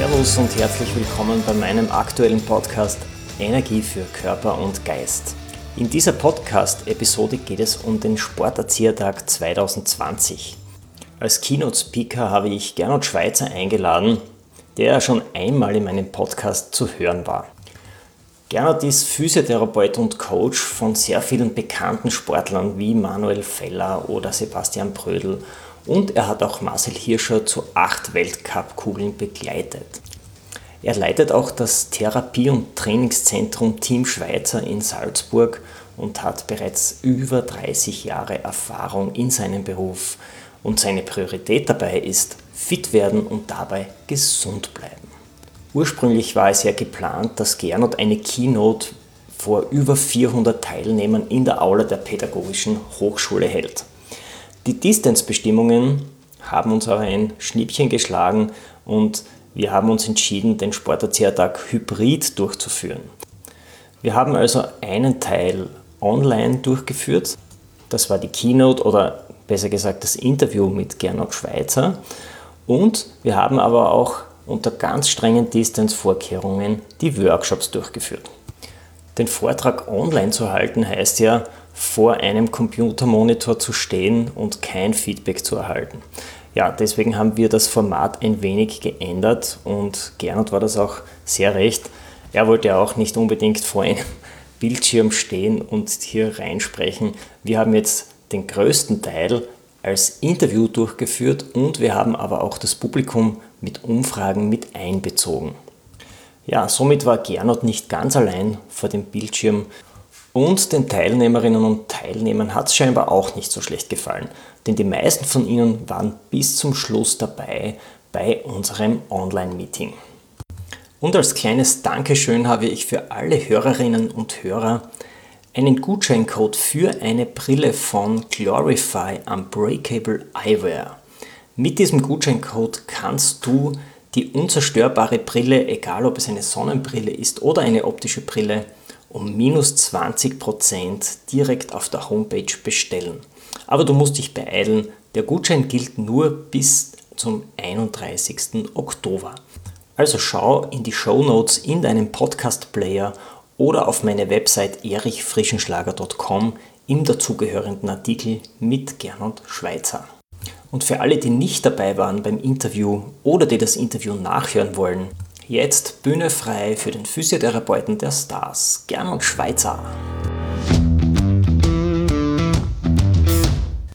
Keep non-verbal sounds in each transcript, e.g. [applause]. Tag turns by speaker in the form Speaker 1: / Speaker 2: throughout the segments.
Speaker 1: Servus und herzlich willkommen bei meinem aktuellen Podcast Energie für Körper und Geist. In dieser Podcast-Episode geht es um den Sporterziehertag 2020. Als Keynote-Speaker habe ich Gernot Schweizer eingeladen, der schon einmal in meinem Podcast zu hören war. Gernot ist Physiotherapeut und Coach von sehr vielen bekannten Sportlern wie Manuel Feller oder Sebastian Brödel und er hat auch Marcel Hirscher zu acht Weltcup-Kugeln begleitet. Er leitet auch das Therapie- und Trainingszentrum Team Schweizer in Salzburg und hat bereits über 30 Jahre Erfahrung in seinem Beruf. Und seine Priorität dabei ist fit werden und dabei gesund bleiben. Ursprünglich war es ja geplant, dass Gernot eine Keynote vor über 400 Teilnehmern in der Aula der Pädagogischen Hochschule hält. Die Distance-Bestimmungen haben uns aber ein Schnippchen geschlagen und wir haben uns entschieden, den Sporterziehertag hybrid durchzuführen. Wir haben also einen Teil online durchgeführt. Das war die Keynote oder besser gesagt das Interview mit Gernot Schweizer. Und wir haben aber auch unter ganz strengen Distance-Vorkehrungen die Workshops durchgeführt. Den Vortrag online zu halten heißt ja, vor einem Computermonitor zu stehen und kein Feedback zu erhalten. Ja, deswegen haben wir das Format ein wenig geändert und Gernot war das auch sehr recht. Er wollte ja auch nicht unbedingt vor einem [laughs] Bildschirm stehen und hier reinsprechen. Wir haben jetzt den größten Teil als Interview durchgeführt und wir haben aber auch das Publikum mit Umfragen mit einbezogen. Ja, somit war Gernot nicht ganz allein vor dem Bildschirm und den Teilnehmerinnen und Teilnehmern hat es scheinbar auch nicht so schlecht gefallen, denn die meisten von ihnen waren bis zum Schluss dabei bei unserem Online-Meeting. Und als kleines Dankeschön habe ich für alle Hörerinnen und Hörer einen Gutscheincode für eine Brille von Glorify Unbreakable Eyewear. Mit diesem Gutscheincode kannst du die unzerstörbare Brille, egal ob es eine Sonnenbrille ist oder eine optische Brille, um minus 20% direkt auf der Homepage bestellen. Aber du musst dich beeilen, der Gutschein gilt nur bis zum 31. Oktober. Also schau in die Show Notes in deinem Podcast-Player oder auf meine Website erichfrischenschlager.com im dazugehörigen Artikel mit Gernot Schweizer. Und für alle, die nicht dabei waren beim Interview oder die das Interview nachhören wollen, jetzt Bühne frei für den Physiotherapeuten der Stars, Gernot Schweizer.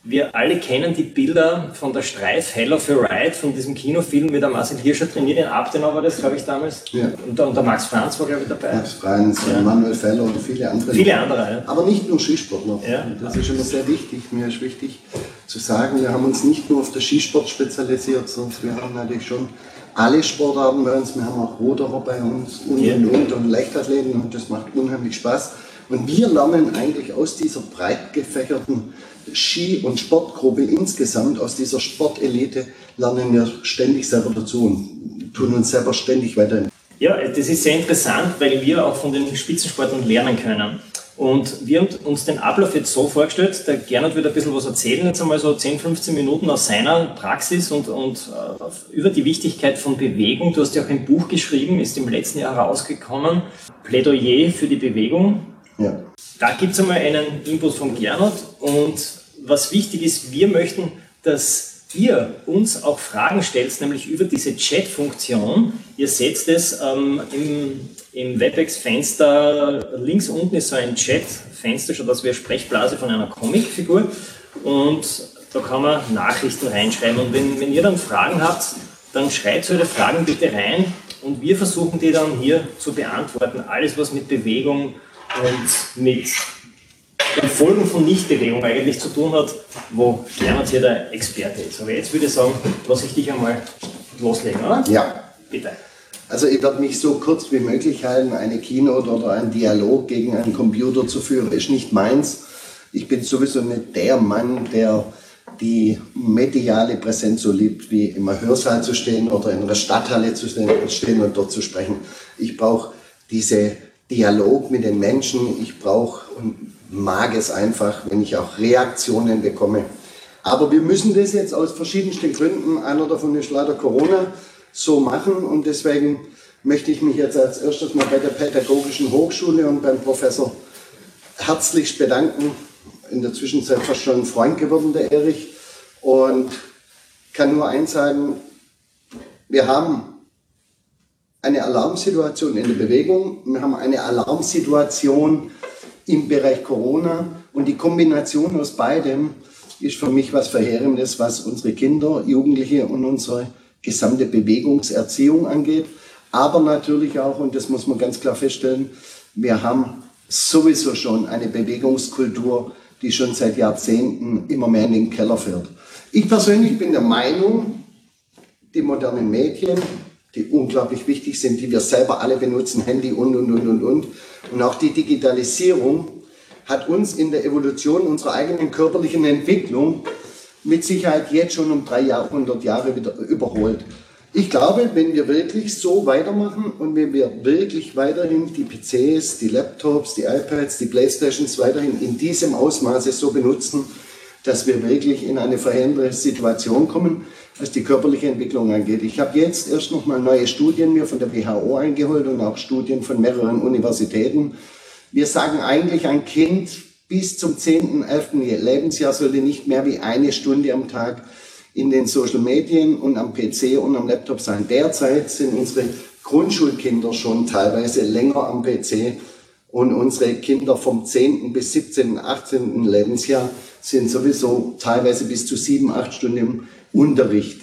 Speaker 1: Wir alle kennen die Bilder von der Streif Hell of a Ride, von diesem Kinofilm mit der Marcel Hirscher trainiert in Abtenau war das, glaube ich, damals. Ja. Und, und der Max Franz war, glaube ich, dabei.
Speaker 2: Max Franz, ja. Manuel Feller und viele andere.
Speaker 1: Viele andere, ja.
Speaker 2: Aber nicht nur Skisportler. Ja. Das ist immer sehr wichtig. Mir ist wichtig zu sagen, wir haben uns nicht nur auf den Skisport spezialisiert, sondern wir haben natürlich schon alle Sportarten bei uns. Wir haben auch Ruderer bei uns und, ja. und, und, und Leichtathleten und das macht unheimlich Spaß. Und wir lernen eigentlich aus dieser breit gefächerten Ski- und Sportgruppe insgesamt, aus dieser Sportelite, lernen wir ständig selber dazu und tun uns selber ständig weiter.
Speaker 1: Ja, das ist sehr interessant, weil wir auch von den Spitzensportlern lernen können. Und wir haben uns den Ablauf jetzt so vorgestellt, der Gernot wird ein bisschen was erzählen, jetzt einmal so 10, 15 Minuten aus seiner Praxis und, und uh, über die Wichtigkeit von Bewegung. Du hast ja auch ein Buch geschrieben, ist im letzten Jahr herausgekommen, Plädoyer für die Bewegung. Ja. Da gibt es einmal einen Input von Gernot und was wichtig ist, wir möchten, dass ihr uns auch Fragen stellt, nämlich über diese Chat-Funktion. Ihr seht es ähm, im, im WebEx-Fenster, links unten ist so ein Chat-Fenster, schon das wäre Sprechblase von einer Comicfigur und da kann man Nachrichten reinschreiben und wenn, wenn ihr dann Fragen habt, dann schreibt eure Fragen bitte rein und wir versuchen die dann hier zu beantworten. Alles, was mit Bewegung und mit dem Folgen von Nichtbewegung eigentlich zu tun hat, wo Gernot hier der Experte ist. Aber jetzt würde ich sagen, lasse ich dich einmal loslegen, oder?
Speaker 2: Ja. Bitte. Also ich werde mich so kurz wie möglich halten. Eine Keynote oder ein Dialog gegen einen Computer zu führen, ist nicht meins. Ich bin sowieso nicht der Mann, der die mediale Präsenz so liebt, wie im Hörsaal zu stehen oder in einer Stadthalle zu stehen und dort zu sprechen. Ich brauche diese Dialog mit den Menschen. Ich brauche und mag es einfach, wenn ich auch Reaktionen bekomme. Aber wir müssen das jetzt aus verschiedensten Gründen, einer davon ist leider Corona, so machen und deswegen möchte ich mich jetzt als erstes mal bei der Pädagogischen Hochschule und beim Professor herzlichst bedanken. In der Zwischenzeit fast schon ein Freund geworden, der Erich. Und kann nur eins sagen, wir haben eine Alarmsituation in der Bewegung, wir haben eine Alarmsituation im Bereich Corona und die Kombination aus beidem ist für mich was Verheerendes, was unsere Kinder, Jugendliche und unsere gesamte Bewegungserziehung angeht. Aber natürlich auch, und das muss man ganz klar feststellen, wir haben sowieso schon eine Bewegungskultur, die schon seit Jahrzehnten immer mehr in den Keller fährt. Ich persönlich bin der Meinung, die modernen Medien, die unglaublich wichtig sind, die wir selber alle benutzen, Handy und, und, und, und, und, und auch die Digitalisierung hat uns in der Evolution unserer eigenen körperlichen Entwicklung mit Sicherheit jetzt schon um drei Jahrhundert Jahre wieder überholt. Ich glaube, wenn wir wirklich so weitermachen und wenn wir wirklich weiterhin die PCs, die Laptops, die iPads, die Playstations weiterhin in diesem Ausmaße so benutzen, dass wir wirklich in eine verheerende Situation kommen, was die körperliche Entwicklung angeht. Ich habe jetzt erst noch mal neue Studien mir von der WHO eingeholt und auch Studien von mehreren Universitäten. Wir sagen eigentlich, ein Kind bis zum 10., 11. Lebensjahr sollte nicht mehr wie eine Stunde am Tag in den Social Medien und am PC und am Laptop sein. Derzeit sind unsere Grundschulkinder schon teilweise länger am PC und unsere Kinder vom 10. bis 17., 18. Lebensjahr sind sowieso teilweise bis zu sieben, acht Stunden Unterricht.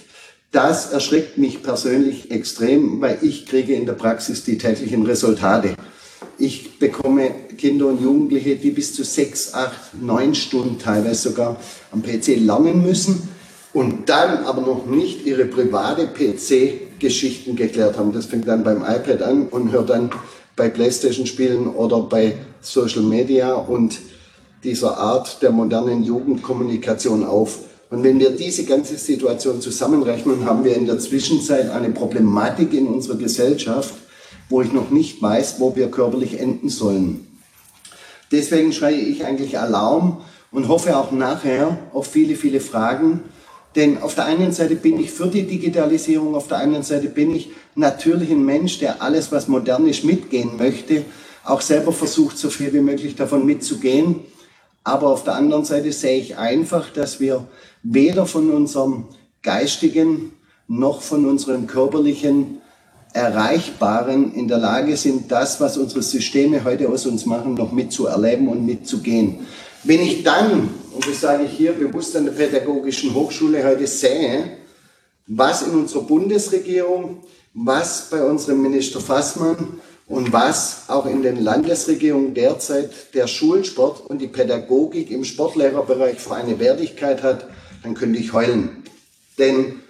Speaker 2: Das erschreckt mich persönlich extrem, weil ich kriege in der Praxis die täglichen Resultate. Ich bekomme Kinder und Jugendliche, die bis zu sechs, acht, neun Stunden teilweise sogar am PC lernen müssen und dann aber noch nicht ihre private PC-Geschichten geklärt haben. Das fängt dann beim iPad an und hört dann bei Playstation-Spielen oder bei Social Media und dieser Art der modernen Jugendkommunikation auf. Und wenn wir diese ganze Situation zusammenrechnen, haben wir in der Zwischenzeit eine Problematik in unserer Gesellschaft, wo ich noch nicht weiß, wo wir körperlich enden sollen. Deswegen schreie ich eigentlich Alarm und hoffe auch nachher auf viele, viele Fragen. Denn auf der einen Seite bin ich für die Digitalisierung, auf der anderen Seite bin ich natürlich ein Mensch, der alles, was modern ist, mitgehen möchte, auch selber versucht, so viel wie möglich davon mitzugehen. Aber auf der anderen Seite sehe ich einfach, dass wir weder von unserem geistigen noch von unserem körperlichen Erreichbaren in der Lage sind, das, was unsere Systeme heute aus uns machen, noch mitzuerleben und mitzugehen. Wenn ich dann, und das sage ich hier bewusst an der Pädagogischen Hochschule heute sehe, was in unserer Bundesregierung, was bei unserem Minister Fassmann und was auch in den Landesregierungen derzeit der Schulsport und die Pädagogik im Sportlehrerbereich für eine Wertigkeit hat, dann könnte ich heulen. Denn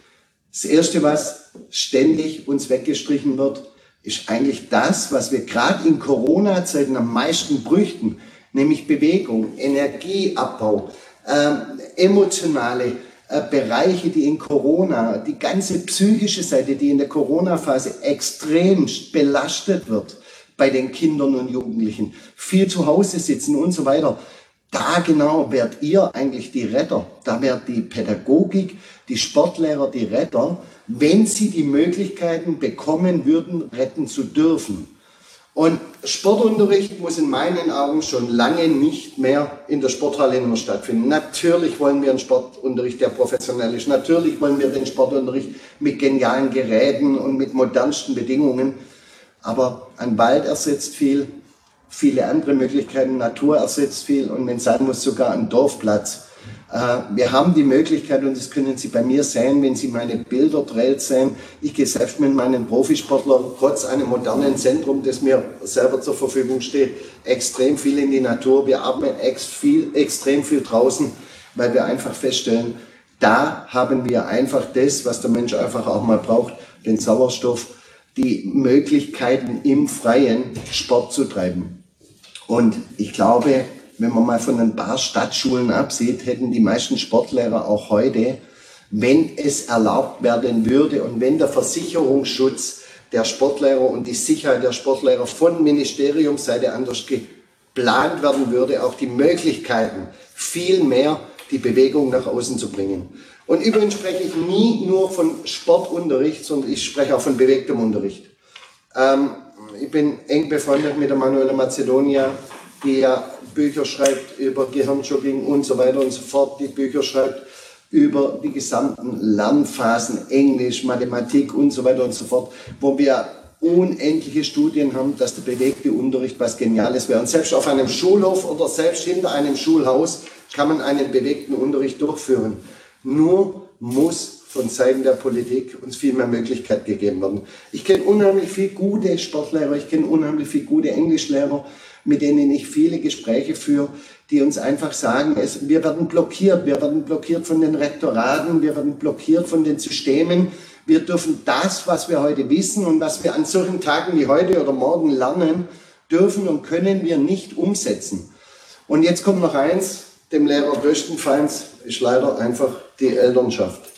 Speaker 2: das Erste, was ständig uns weggestrichen wird, ist eigentlich das, was wir gerade in Corona-Zeiten am meisten brüchten, nämlich Bewegung, Energieabbau, äh, emotionale äh, Bereiche, die in Corona, die ganze psychische Seite, die in der Corona-Phase extrem belastet wird bei den Kindern und Jugendlichen, viel zu Hause sitzen und so weiter. Da genau werdet ihr eigentlich die Retter. Da wird die Pädagogik, die Sportlehrer die Retter, wenn sie die Möglichkeiten bekommen würden, retten zu dürfen. Und Sportunterricht muss in meinen Augen schon lange nicht mehr in der Sporthalle nur stattfinden. Natürlich wollen wir einen Sportunterricht, der professionell ist. Natürlich wollen wir den Sportunterricht mit genialen Geräten und mit modernsten Bedingungen. Aber ein Wald ersetzt viel, viele andere Möglichkeiten, Natur ersetzt viel und wenn sein muss, sogar ein Dorfplatz. Äh, wir haben die Möglichkeit, und das können Sie bei mir sehen, wenn Sie meine Bilder dreht sehen. Ich gehe selbst mit meinen Profisportlern trotz einem modernen Zentrum, das mir selber zur Verfügung steht, extrem viel in die Natur. Wir atmen ex viel, extrem viel draußen, weil wir einfach feststellen, da haben wir einfach das, was der Mensch einfach auch mal braucht, den Sauerstoff, die Möglichkeiten im Freien Sport zu treiben. Und ich glaube, wenn man mal von ein paar Stadtschulen absieht, hätten die meisten Sportlehrer auch heute, wenn es erlaubt werden würde und wenn der Versicherungsschutz der Sportlehrer und die Sicherheit der Sportlehrer von Ministeriumsseite anders geplant werden würde, auch die Möglichkeiten, viel mehr die Bewegung nach außen zu bringen. Und übrigens spreche ich nie nur von Sportunterricht, sondern ich spreche auch von bewegtem Unterricht. Ähm, ich bin eng befreundet mit der Manuela Macedonia, die ja Bücher schreibt über Gehirnjogging und so weiter und so fort, die Bücher schreibt über die gesamten Lernphasen, Englisch, Mathematik und so weiter und so fort, wo wir unendliche Studien haben, dass der bewegte Unterricht was Geniales wäre. Und selbst auf einem Schulhof oder selbst hinter einem Schulhaus kann man einen bewegten Unterricht durchführen. Nur muss von Seiten der Politik uns viel mehr Möglichkeit gegeben werden. Ich kenne unheimlich viele gute Sportlehrer, ich kenne unheimlich viele gute Englischlehrer, mit denen ich viele Gespräche führe, die uns einfach sagen, es, wir werden blockiert, wir werden blockiert von den Rektoraten, wir werden blockiert von den Systemen. Wir dürfen das, was wir heute wissen und was wir an solchen Tagen wie heute oder morgen lernen, dürfen und können wir nicht umsetzen. Und jetzt kommt noch eins, dem Lehrer größtenteils ist leider einfach die Elternschaft.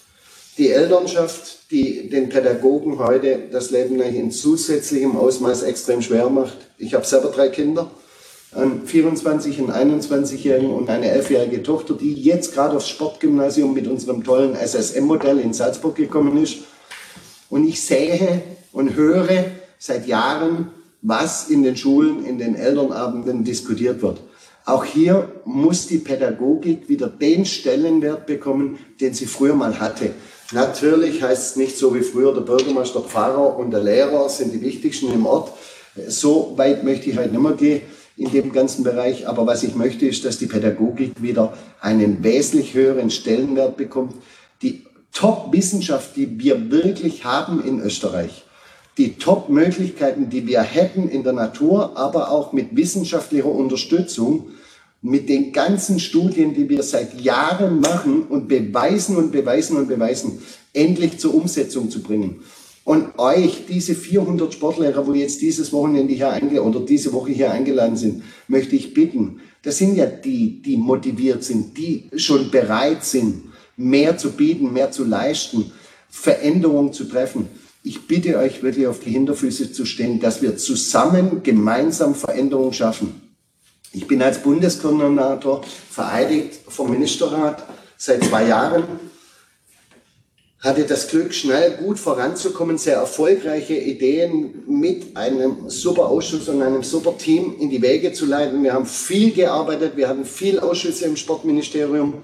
Speaker 2: Die Elternschaft, die den Pädagogen heute das Leben in zusätzlichem Ausmaß extrem schwer macht. Ich habe selber drei Kinder, einen 24, einen 21-Jährigen und eine 11-jährige Tochter, die jetzt gerade aufs Sportgymnasium mit unserem tollen SSM-Modell in Salzburg gekommen ist. Und ich sehe und höre seit Jahren, was in den Schulen, in den Elternabenden diskutiert wird. Auch hier muss die Pädagogik wieder den Stellenwert bekommen, den sie früher mal hatte. Natürlich heißt es nicht so wie früher, der Bürgermeister, der Pfarrer und der Lehrer sind die wichtigsten im Ort. So weit möchte ich halt nicht mehr gehen in dem ganzen Bereich. Aber was ich möchte, ist, dass die Pädagogik wieder einen wesentlich höheren Stellenwert bekommt. Die Top-Wissenschaft, die wir wirklich haben in Österreich, die Top-Möglichkeiten, die wir hätten in der Natur, aber auch mit wissenschaftlicher Unterstützung, mit den ganzen Studien, die wir seit Jahren machen und beweisen und beweisen und beweisen, endlich zur Umsetzung zu bringen. Und euch, diese 400 Sportlehrer, wo jetzt dieses Wochenende hier eingeladen oder diese Woche hier eingeladen sind, möchte ich bitten. Das sind ja die, die motiviert sind, die schon bereit sind, mehr zu bieten, mehr zu leisten, Veränderungen zu treffen. Ich bitte euch wirklich auf die Hinterfüße zu stehen, dass wir zusammen gemeinsam Veränderungen schaffen. Ich bin als Bundeskoordinator vereidigt vom Ministerrat seit zwei Jahren, hatte das Glück, schnell gut voranzukommen, sehr erfolgreiche Ideen mit einem super Ausschuss und einem super Team in die Wege zu leiten. Wir haben viel gearbeitet, wir hatten viel Ausschüsse im Sportministerium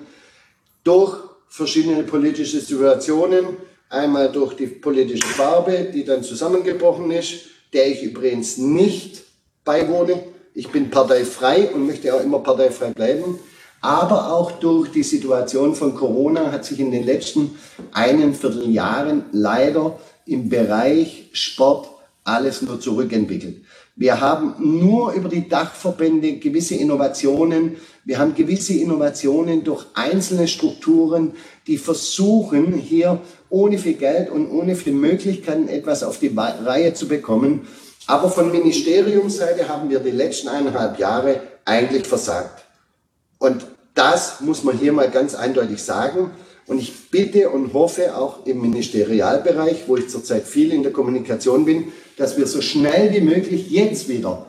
Speaker 2: durch verschiedene politische Situationen Einmal durch die politische Farbe, die dann zusammengebrochen ist, der ich übrigens nicht beiwohne. Ich bin parteifrei und möchte auch immer parteifrei bleiben. Aber auch durch die Situation von Corona hat sich in den letzten einen Vierteljahren leider im Bereich Sport alles nur zurückentwickelt. Wir haben nur über die Dachverbände gewisse Innovationen. Wir haben gewisse Innovationen durch einzelne Strukturen, die versuchen, hier ohne viel Geld und ohne viel Möglichkeiten etwas auf die Reihe zu bekommen. Aber von Ministeriumsseite haben wir die letzten eineinhalb Jahre eigentlich versagt. Und das muss man hier mal ganz eindeutig sagen. Und ich bitte und hoffe auch im Ministerialbereich, wo ich zurzeit viel in der Kommunikation bin, dass wir so schnell wie möglich jetzt wieder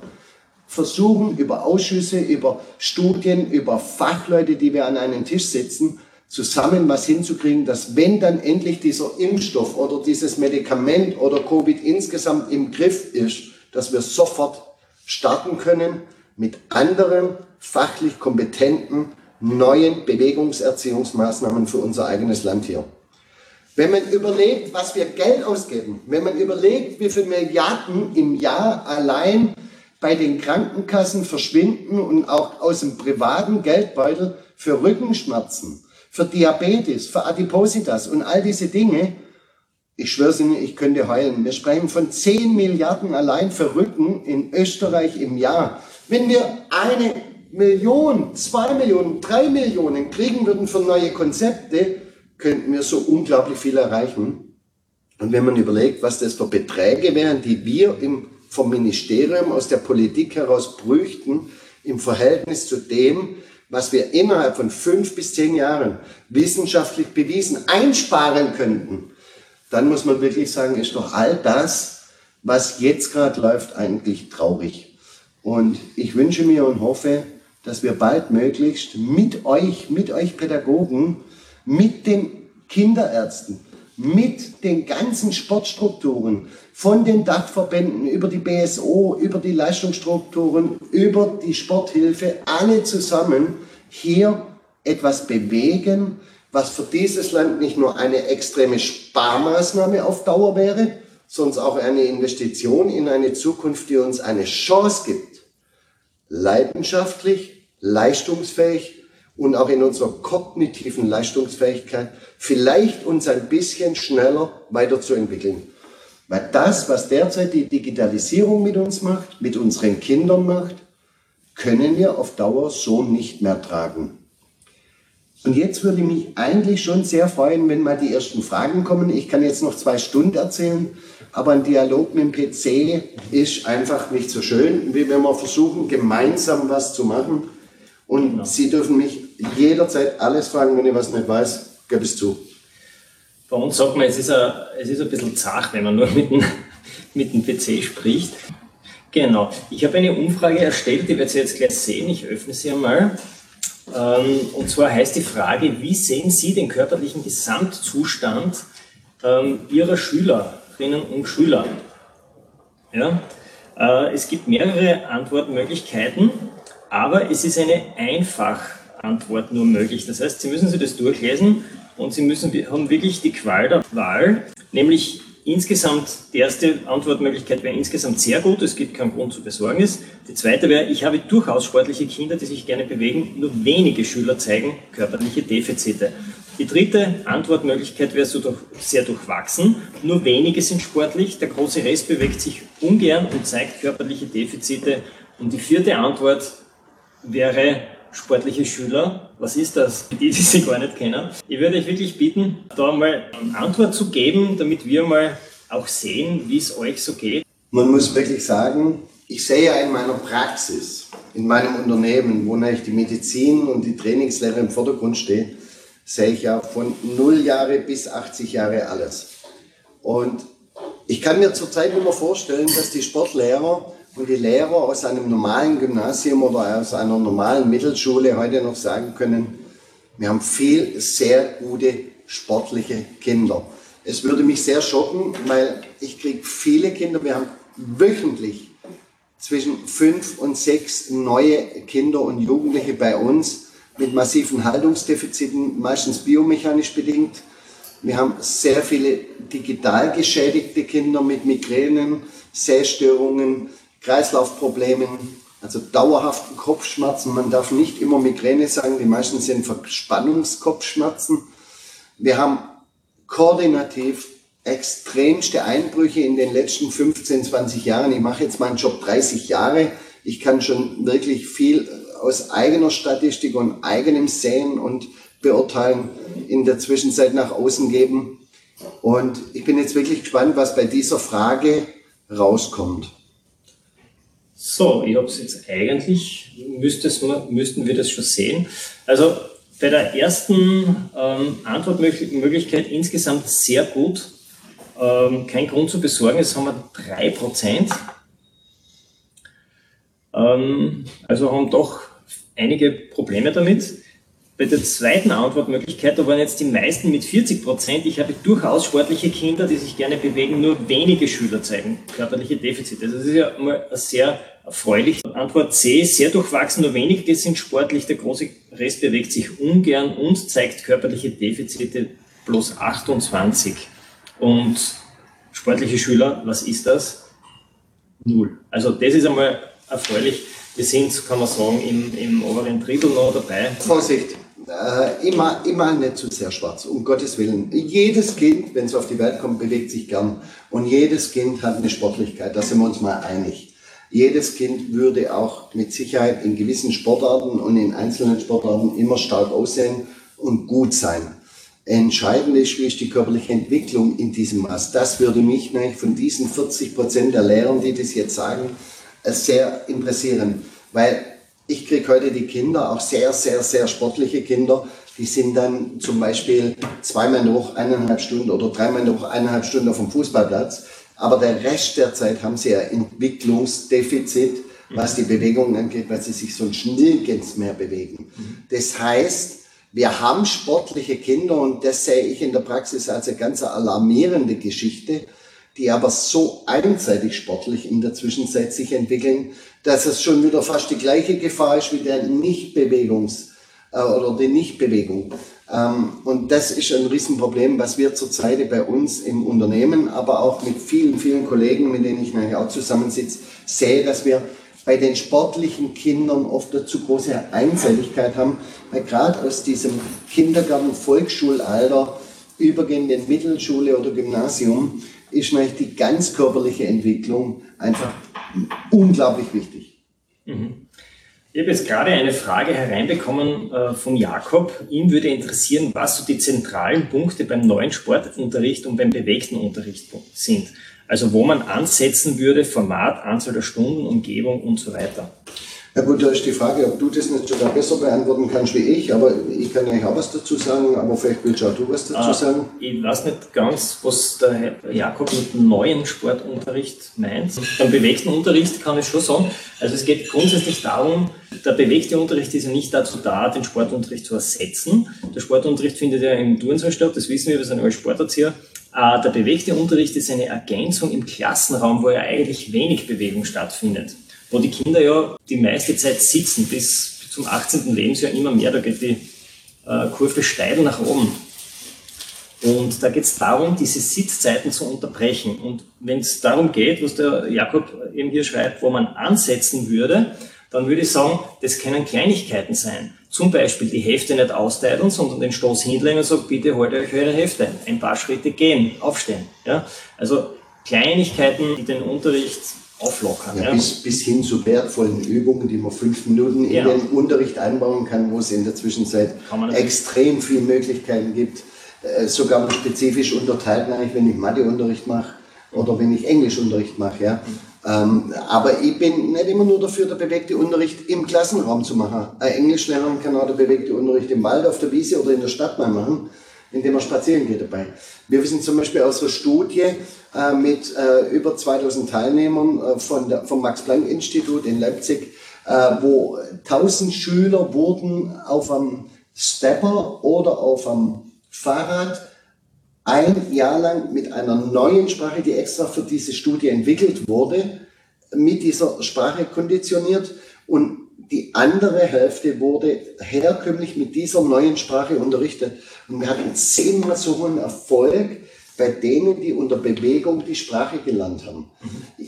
Speaker 2: versuchen, über Ausschüsse, über Studien, über Fachleute, die wir an einen Tisch setzen, zusammen was hinzukriegen, dass wenn dann endlich dieser Impfstoff oder dieses Medikament oder Covid insgesamt im Griff ist, dass wir sofort starten können mit anderen fachlich kompetenten neuen Bewegungserziehungsmaßnahmen für unser eigenes Land hier. Wenn man überlegt, was wir Geld ausgeben, wenn man überlegt, wie viele Milliarden im Jahr allein bei den Krankenkassen verschwinden und auch aus dem privaten Geldbeutel für Rückenschmerzen, für Diabetes, für Adipositas und all diese Dinge. Ich schwöre Ihnen, ich könnte heulen. Wir sprechen von 10 Milliarden allein für Rücken in Österreich im Jahr. Wenn wir eine Million, zwei Millionen, drei Millionen kriegen würden für neue Konzepte, könnten wir so unglaublich viel erreichen. Und wenn man überlegt, was das für Beträge wären, die wir im, vom Ministerium aus der Politik heraus prüften, im Verhältnis zu dem, was wir innerhalb von fünf bis zehn Jahren wissenschaftlich bewiesen einsparen könnten, dann muss man wirklich sagen, ist doch all das, was jetzt gerade läuft, eigentlich traurig. Und ich wünsche mir und hoffe, dass wir bald möglichst mit euch, mit euch Pädagogen, mit den Kinderärzten, mit den ganzen Sportstrukturen, von den Dachverbänden über die BSO, über die Leistungsstrukturen, über die Sporthilfe, alle zusammen hier etwas bewegen, was für dieses Land nicht nur eine extreme Sparmaßnahme auf Dauer wäre, sondern auch eine Investition in eine Zukunft, die uns eine Chance gibt, leidenschaftlich, leistungsfähig und auch in unserer kognitiven Leistungsfähigkeit vielleicht uns ein bisschen schneller weiterzuentwickeln. Weil das, was derzeit die Digitalisierung mit uns macht, mit unseren Kindern macht, können wir auf Dauer so nicht mehr tragen. Und jetzt würde ich mich eigentlich schon sehr freuen, wenn mal die ersten Fragen kommen. Ich kann jetzt noch zwei Stunden erzählen, aber ein Dialog mit dem PC ist einfach nicht so schön, wie wenn wir versuchen, gemeinsam was zu machen. Und genau. Sie dürfen mich jederzeit alles fragen, wenn ich was nicht weiß, gebe es zu.
Speaker 1: Bei uns sagt man, es ist, ein, es ist ein bisschen zart, wenn man nur mit dem, [laughs] mit dem PC spricht. Genau. Ich habe eine Umfrage erstellt, die werdet ihr jetzt gleich sehen. Ich öffne sie einmal. Ähm, und zwar heißt die Frage, wie sehen Sie den körperlichen Gesamtzustand ähm, Ihrer Schülerinnen und Schüler? Ja? Äh, es gibt mehrere Antwortmöglichkeiten, aber es ist eine Einfachantwort nur möglich. Das heißt, Sie müssen sich das durchlesen und Sie müssen, haben wirklich die Qual der Wahl, nämlich insgesamt, die erste Antwortmöglichkeit wäre insgesamt sehr gut, es gibt keinen Grund zu Besorgnis. Die zweite wäre, ich habe durchaus sportliche Kinder, die sich gerne bewegen, nur wenige Schüler zeigen körperliche Defizite. Die dritte Antwortmöglichkeit wäre so durch, sehr durchwachsen, nur wenige sind sportlich, der große Rest bewegt sich ungern und zeigt körperliche Defizite. Und die vierte Antwort wäre, sportliche Schüler. Was ist das? Die, die sie gar nicht kennen. Ich würde euch wirklich bitten, da mal eine Antwort zu geben, damit wir mal auch sehen, wie es euch so geht.
Speaker 2: Man muss wirklich sagen, ich sehe ja in meiner Praxis, in meinem Unternehmen, wo nämlich die Medizin und die Trainingslehre im Vordergrund steht, sehe ich ja von 0 Jahre bis 80 Jahre alles. Und ich kann mir zurzeit immer vorstellen, dass die Sportlehrer und die Lehrer aus einem normalen Gymnasium oder aus einer normalen Mittelschule heute noch sagen können, wir haben viel sehr gute sportliche Kinder. Es würde mich sehr schocken, weil ich kriege viele Kinder, wir haben wöchentlich zwischen fünf und sechs neue Kinder und Jugendliche bei uns mit massiven Haltungsdefiziten, meistens biomechanisch bedingt. Wir haben sehr viele digital geschädigte Kinder mit Migränen, Sehstörungen, Kreislaufproblemen, also dauerhaften Kopfschmerzen. Man darf nicht immer Migräne sagen, die meisten sind Verspannungskopfschmerzen. Wir haben koordinativ extremste Einbrüche in den letzten 15, 20 Jahren. Ich mache jetzt meinen Job 30 Jahre. Ich kann schon wirklich viel aus eigener Statistik und eigenem Sehen und Beurteilen in der Zwischenzeit nach außen geben. Und ich bin jetzt wirklich gespannt, was bei dieser Frage rauskommt.
Speaker 1: So, ich habe es jetzt eigentlich, müssten wir das schon sehen. Also bei der ersten ähm, Antwortmöglichkeit insgesamt sehr gut. Ähm, kein Grund zu besorgen, jetzt haben wir 3%. Ähm, also haben doch einige Probleme damit. Bei der zweiten Antwortmöglichkeit, da waren jetzt die meisten mit 40 Prozent. Ich habe durchaus sportliche Kinder, die sich gerne bewegen, nur wenige Schüler zeigen körperliche Defizite. Also das ist ja mal eine sehr erfreuliche Antwort C, sehr durchwachsen, nur wenige sind sportlich, der große Rest bewegt sich ungern und zeigt körperliche Defizite plus 28. Und sportliche Schüler, was ist das? Null. Also das ist einmal erfreulich. Wir sind, kann man sagen, im, im oberen Drittel noch dabei.
Speaker 2: Vorsicht, äh, immer, immer nicht zu sehr schwarz, um Gottes Willen. Jedes Kind, wenn es auf die Welt kommt, bewegt sich gern. Und jedes Kind hat eine Sportlichkeit, da sind wir uns mal einig. Jedes Kind würde auch mit Sicherheit in gewissen Sportarten und in einzelnen Sportarten immer stark aussehen und gut sein. Entscheidend ist, wie ist die körperliche Entwicklung in diesem Maß. Das würde mich nämlich von diesen 40 Prozent der Lehrer, die das jetzt sagen, sehr interessieren. Weil ich kriege heute die Kinder, auch sehr, sehr, sehr sportliche Kinder, die sind dann zum Beispiel zweimal Woche eineinhalb Stunden oder dreimal Woche eineinhalb Stunden auf dem Fußballplatz. Aber der Rest der Zeit haben sie ein Entwicklungsdefizit, was die Bewegung angeht, weil sie sich sonst nirgends mehr bewegen. Das heißt, wir haben sportliche Kinder und das sehe ich in der Praxis als eine ganz alarmierende Geschichte, die aber so einseitig sportlich in der Zwischenzeit sich entwickeln, dass es schon wieder fast die gleiche Gefahr ist wie der Nichtbewegungs- äh, oder die Nichtbewegung. Ähm, und das ist ein Riesenproblem, was wir zurzeit bei uns im Unternehmen, aber auch mit vielen, vielen Kollegen, mit denen ich nachher auch zusammensitze, sehe, dass wir bei den sportlichen Kindern oft eine zu große Einseitigkeit haben, weil gerade aus diesem Kindergarten, Volksschulalter übergehend in Mittelschule oder Gymnasium ist natürlich die ganz körperliche Entwicklung einfach unglaublich wichtig.
Speaker 1: Mhm. Ich habe jetzt gerade eine Frage hereinbekommen äh, von Jakob. Ihm würde interessieren, was so die zentralen Punkte beim neuen Sportunterricht und beim bewegten Unterricht sind. Also wo man ansetzen würde, Format, Anzahl der Stunden, Umgebung und so weiter.
Speaker 2: Ja gut, da ist die Frage, ob du das nicht sogar besser beantworten kannst wie ich, aber ich kann eigentlich auch was dazu sagen, aber vielleicht willst auch du was dazu ah, sagen.
Speaker 1: Ich weiß nicht ganz, was der Herr Jakob mit neuen Sportunterricht meint. Beim bewegten Unterricht kann ich schon sagen, also es geht grundsätzlich darum, der bewegte Unterricht ist ja nicht dazu da, den Sportunterricht zu ersetzen. Der Sportunterricht findet ja im Turnsaal statt, das wissen wir, wir sind alle Sporterzieher. Äh, der bewegte Unterricht ist eine Ergänzung im Klassenraum, wo ja eigentlich wenig Bewegung stattfindet wo die Kinder ja die meiste Zeit sitzen, bis zum 18. Lebensjahr immer mehr, da geht die äh, Kurve steil nach oben. Und da geht es darum, diese Sitzzeiten zu unterbrechen. Und wenn es darum geht, was der Jakob eben hier schreibt, wo man ansetzen würde, dann würde ich sagen, das können Kleinigkeiten sein. Zum Beispiel die Hefte nicht austeilen, sondern den Stoß hinlegen und sagen, bitte haltet euch eure Hefte ein. Ein paar Schritte gehen, aufstehen. Ja? Also Kleinigkeiten, die den Unterricht auflockern.
Speaker 2: Ja. Bis, bis hin zu wertvollen Übungen, die man fünf Minuten in ja. den Unterricht einbauen kann, wo es in der Zwischenzeit extrem viele Möglichkeiten gibt. Äh, sogar spezifisch unterteilt, wenn ich Matheunterricht mache oder wenn ich Englischunterricht mache. Ja. Ähm, aber ich bin nicht immer nur dafür, der bewegte Unterricht im Klassenraum zu machen. Ein Englischlehrer kann auch der bewegte Unterricht im Wald, auf der Wiese oder in der Stadt mal machen indem er spazieren geht dabei. Wir wissen zum Beispiel aus einer Studie äh, mit äh, über 2000 Teilnehmern äh, von der, vom Max-Planck-Institut in Leipzig, äh, wo 1000 Schüler wurden auf einem Stepper oder auf einem Fahrrad ein Jahr lang mit einer neuen Sprache, die extra für diese Studie entwickelt wurde, mit dieser Sprache konditioniert und die andere Hälfte wurde herkömmlich mit dieser neuen Sprache unterrichtet. Und wir hatten zehnmal so hohen Erfolg bei denen, die unter Bewegung die Sprache gelernt haben.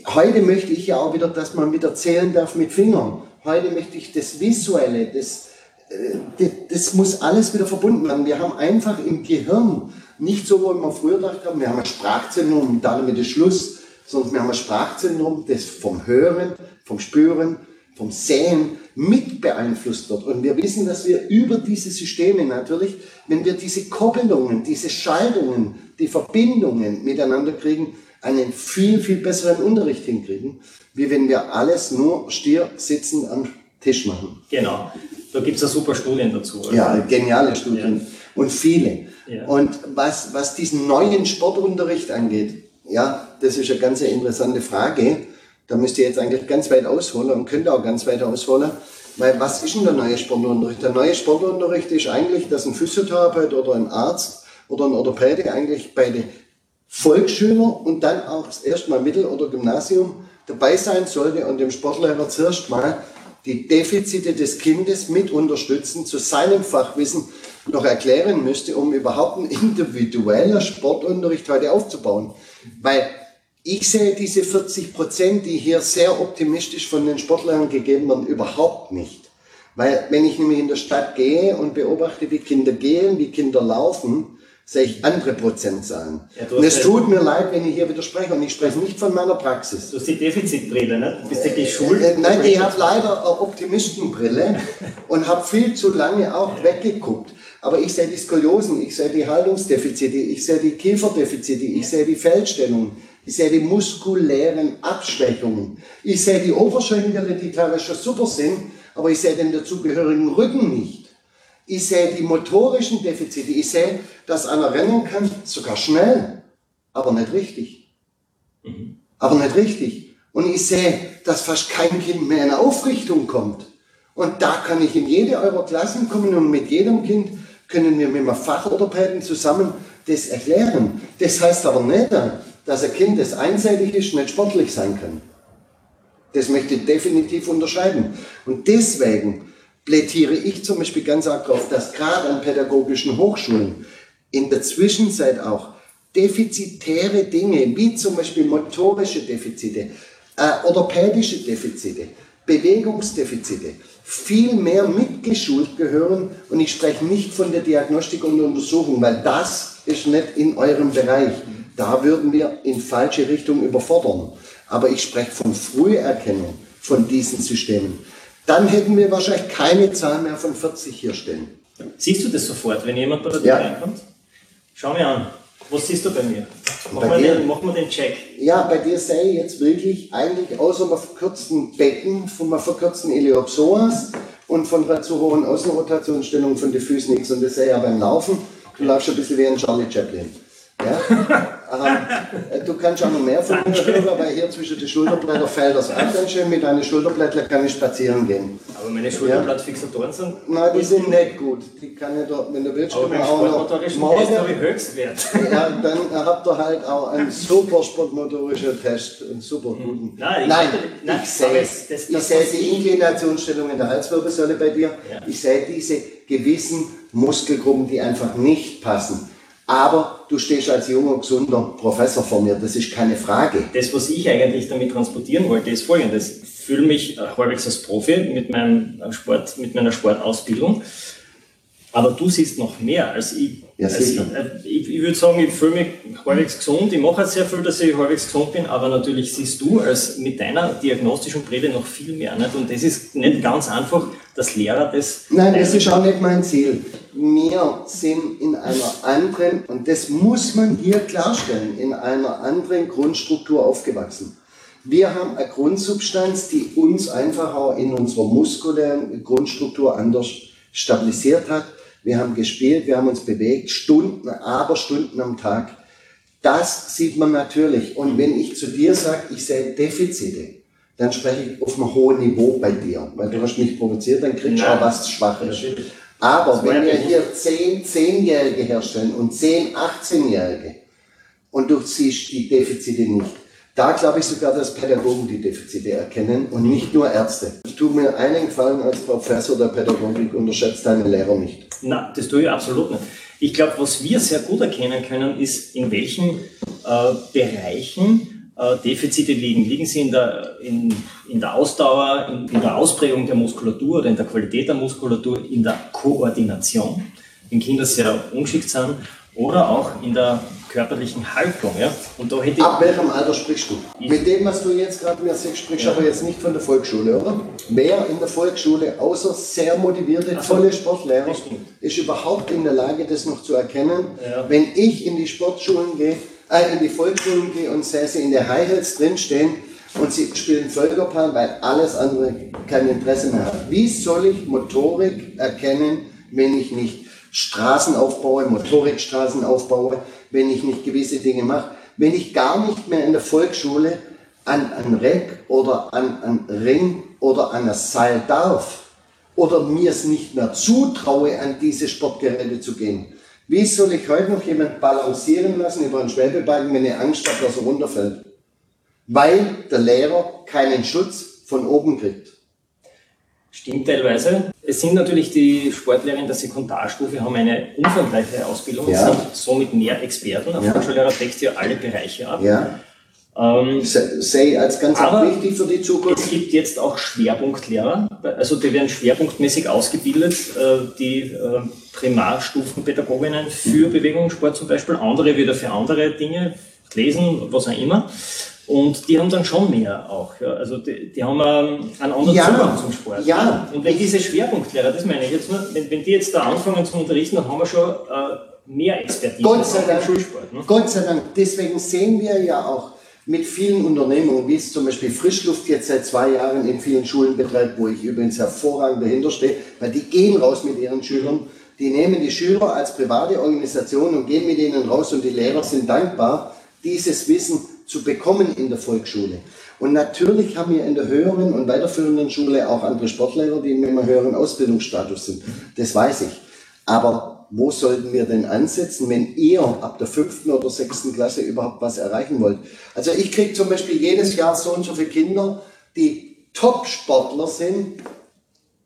Speaker 2: Heute möchte ich ja auch wieder, dass man wieder zählen darf mit Fingern. Heute möchte ich das Visuelle, das, äh, das, muss alles wieder verbunden werden. Wir haben einfach im Gehirn nicht so, wie wir früher gedacht haben, wir haben ein Sprachzentrum, damit ist Schluss, sondern wir haben ein Sprachzentrum, das vom Hören, vom Spüren, vom Sehen mit beeinflusst wird. Und wir wissen, dass wir über diese Systeme natürlich, wenn wir diese Koppelungen, diese Schaltungen, die Verbindungen miteinander kriegen, einen viel, viel besseren Unterricht hinkriegen, wie wenn wir alles nur stier sitzend am Tisch machen.
Speaker 1: Genau. Da gibt es ja super Studien dazu.
Speaker 2: Oder? Ja, geniale Studien. Ja. Und viele. Ja. Und was, was diesen neuen Sportunterricht angeht, ja, das ist eine ganz interessante Frage. Da müsst ihr jetzt eigentlich ganz weit ausholen und könnt auch ganz weit ausholen. Weil was ist denn der neue Sportunterricht? Der neue Sportunterricht ist eigentlich, dass ein Physiotherapeut oder ein Arzt oder ein Orthopäde eigentlich bei den Volksschülern und dann auch erstmal Mittel- oder Gymnasium dabei sein sollte und dem Sportlehrer zuerst mal die Defizite des Kindes mit unterstützen, zu seinem Fachwissen noch erklären müsste, um überhaupt einen individuellen Sportunterricht heute aufzubauen. Weil ich sehe diese 40 Prozent, die hier sehr optimistisch von den Sportlern gegeben werden, überhaupt nicht. Weil wenn ich nämlich in der Stadt gehe und beobachte, wie Kinder gehen, wie Kinder laufen, sehe ich andere Prozentzahlen. Ja, und es tut mir leid, wenn ich hier widerspreche. Und ich spreche nicht von meiner Praxis.
Speaker 1: Du hast die Defizitbrille, ne? Du bist ja geschult. Äh,
Speaker 2: nein, ich habe leider eine Optimistenbrille [laughs] und habe viel zu lange auch weggeguckt. Aber ich sehe die Skoliosen, ich sehe die Haltungsdefizite, ich sehe die Kieferdefizite, ich sehe die Feldstellung, ich sehe die muskulären Abschwächungen, ich sehe die Oberschenkel, die teilweise schon super sind, aber ich sehe den dazugehörigen Rücken nicht. Ich sehe die motorischen Defizite. Ich sehe, dass einer rennen kann, sogar schnell, aber nicht richtig. Mhm. Aber nicht richtig. Und ich sehe, dass fast kein Kind mehr in Aufrichtung kommt. Und da kann ich in jede eurer Klassen kommen und mit jedem Kind können wir mit einem Fachorthopäden zusammen das erklären. Das heißt aber nicht, dass ein Kind, das einseitig ist, nicht sportlich sein kann. Das möchte ich definitiv unterscheiden. Und deswegen plädiere ich zum Beispiel ganz arg darauf, dass gerade an pädagogischen Hochschulen in der Zwischenzeit auch defizitäre Dinge, wie zum Beispiel motorische Defizite, äh, orthopädische Defizite, Bewegungsdefizite, viel mehr mitgeschult gehören. Und ich spreche nicht von der Diagnostik und der Untersuchung, weil das ist nicht in eurem Bereich. Da würden wir in falsche Richtung überfordern. Aber ich spreche von Früherkennung von diesen Systemen dann hätten wir wahrscheinlich keine Zahl mehr von 40 hier stehen.
Speaker 1: Siehst du das sofort, wenn jemand bei der Tür ja. reinkommt? Schau mir an. Was siehst du bei mir? Mach, bei mal, dir, den, mach den Check.
Speaker 2: Ja, bei dir sehe ich jetzt wirklich eigentlich außer einem verkürzten Becken, von einem verkürzten Iliopsoas und von einer zu hohen Außenrotationsstellung von den Füßen nichts. Und das sehe ich ja beim Laufen. Du laufst ein bisschen wie ein Charlie Chaplin. Ja? [laughs] ähm, du kannst auch noch mehr von mir hören, weil hier zwischen den Schulterblättern fällt das auch ganz schön. Mit deinen Schulterblättern kann ich spazieren gehen.
Speaker 1: Aber meine Schulterblattfixatoren sind.
Speaker 2: Nein, die sind nicht gut. Die kann ich dort, wenn du willst, Aber auch noch.
Speaker 1: Morgen, habe ich Höchstwert.
Speaker 2: Ja, dann habt ihr halt auch einen super sportmotorischen Test, einen super guten.
Speaker 1: Nein, nein,
Speaker 2: nein ich sehe es. Ich sehe die Inklinationsstellung in der Halswirbelsäule bei dir. Ja. Ich sehe diese gewissen Muskelgruppen, die einfach nicht passen. Aber du stehst als junger, gesunder Professor vor mir, das ist keine Frage.
Speaker 1: Das, was ich eigentlich damit transportieren wollte, ist folgendes. Ich fühle mich halbwegs als Profi mit, meinem Sport, mit meiner Sportausbildung, aber du siehst noch mehr als ich.
Speaker 2: Ja,
Speaker 1: also, ich, ich würde sagen, ich fühle mich halbwegs gesund. Ich mache sehr viel, dass ich halbwegs gesund bin, aber natürlich siehst du als mit deiner diagnostischen Brille noch viel mehr. Nicht? Und das ist nicht ganz einfach, dass Lehrer das.
Speaker 2: Nein, das ist auch nicht mein Ziel. Wir sind in einer anderen, und das muss man hier klarstellen, in einer anderen Grundstruktur aufgewachsen. Wir haben eine Grundsubstanz, die uns einfach auch in unserer muskulären Grundstruktur anders stabilisiert hat wir haben gespielt, wir haben uns bewegt, Stunden, aber Stunden am Tag. Das sieht man natürlich. Und wenn ich zu dir sage, ich sehe Defizite, dann spreche ich auf einem hohen Niveau bei dir. Weil du hast mich provoziert, dann kriegst du auch was Schwaches. Aber wenn wir hier 10, 10-Jährige herstellen und 10, 18-Jährige und du siehst die Defizite nicht, da glaube ich sogar, dass Pädagogen die Defizite erkennen und nicht nur Ärzte. Ich tue mir einen Gefallen als Professor der Pädagogik, unterschätzt deine Lehrer nicht.
Speaker 1: Na, das tue ich absolut nicht. Ich glaube, was wir sehr gut erkennen können, ist, in welchen äh, Bereichen äh, Defizite liegen. Liegen sie in der, in, in der Ausdauer, in, in, der Ausprägung der Muskulatur oder in der Qualität der Muskulatur, in der Koordination, wenn Kinder sehr ungeschickt sind, oder auch in der körperlichen Haltung. Ja?
Speaker 2: Und da hätte Ab welchem Alter sprichst du? Mit dem, was du jetzt gerade mir sagst, sprichst du ja. aber jetzt nicht von der Volksschule, oder? Wer in der Volksschule, außer sehr motivierte, so. tolle Sportlehrer, ist überhaupt in der Lage, das noch zu erkennen? Ja. Wenn ich in die Sportschulen gehe, äh, in die Volksschulen gehe und sehe sie in der High Heels drinstehen und sie spielen Völkerpaar, weil alles andere kein Interesse mehr hat. Wie soll ich Motorik erkennen, wenn ich nicht Straßen aufbaue, Motorikstraßen aufbaue, wenn ich nicht gewisse Dinge mache, wenn ich gar nicht mehr in der Volksschule an ein Reck oder an ein Ring oder an ein Seil darf oder mir es nicht mehr zutraue, an diese Sportgeräte zu gehen. Wie soll ich heute noch jemand balancieren lassen über einen Schwebebalken, wenn ich Angst habe, dass er runterfällt? Weil der Lehrer keinen Schutz von oben kriegt.
Speaker 1: Stimmt teilweise. Es sind natürlich die Sportlehrer in der Sekundarstufe, haben eine umfangreiche Ausbildung ja. und sind somit mehr Experten. Ein ja. Volksschullehrer deckt ja alle Bereiche ab.
Speaker 2: Ja. Ähm, Sei als ganz wichtig für die Zukunft.
Speaker 1: Es gibt jetzt auch Schwerpunktlehrer, also die werden schwerpunktmäßig ausgebildet, äh, die äh, Primarstufenpädagoginnen für mhm. Bewegungssport zum Beispiel, andere wieder für andere Dinge, Lesen, was auch immer. Und die haben dann schon mehr auch. Ja. Also die, die haben einen anderen ja, Zugang zum Sport.
Speaker 2: Ja.
Speaker 1: Und wenn diese Schwerpunktlehrer, das meine ich jetzt nur, wenn, wenn die jetzt da anfangen zu unterrichten, dann haben wir schon äh, mehr Expertise
Speaker 2: Gott sei Dank, Schulsport. Ne? Gott sei Dank. Deswegen sehen wir ja auch mit vielen Unternehmungen, wie es zum Beispiel Frischluft jetzt seit zwei Jahren in vielen Schulen betreibt, wo ich übrigens hervorragend dahinter stehe, weil die gehen raus mit ihren Schülern. Die nehmen die Schüler als private Organisation und gehen mit ihnen raus und die Lehrer sind dankbar, dieses Wissen zu bekommen in der Volksschule. Und natürlich haben wir in der höheren und weiterführenden Schule auch andere Sportlehrer, die mit einem höheren Ausbildungsstatus sind. Das weiß ich. Aber wo sollten wir denn ansetzen, wenn ihr ab der fünften oder sechsten Klasse überhaupt was erreichen wollt? Also ich kriege zum Beispiel jedes Jahr so und so viele Kinder, die Top-Sportler sind,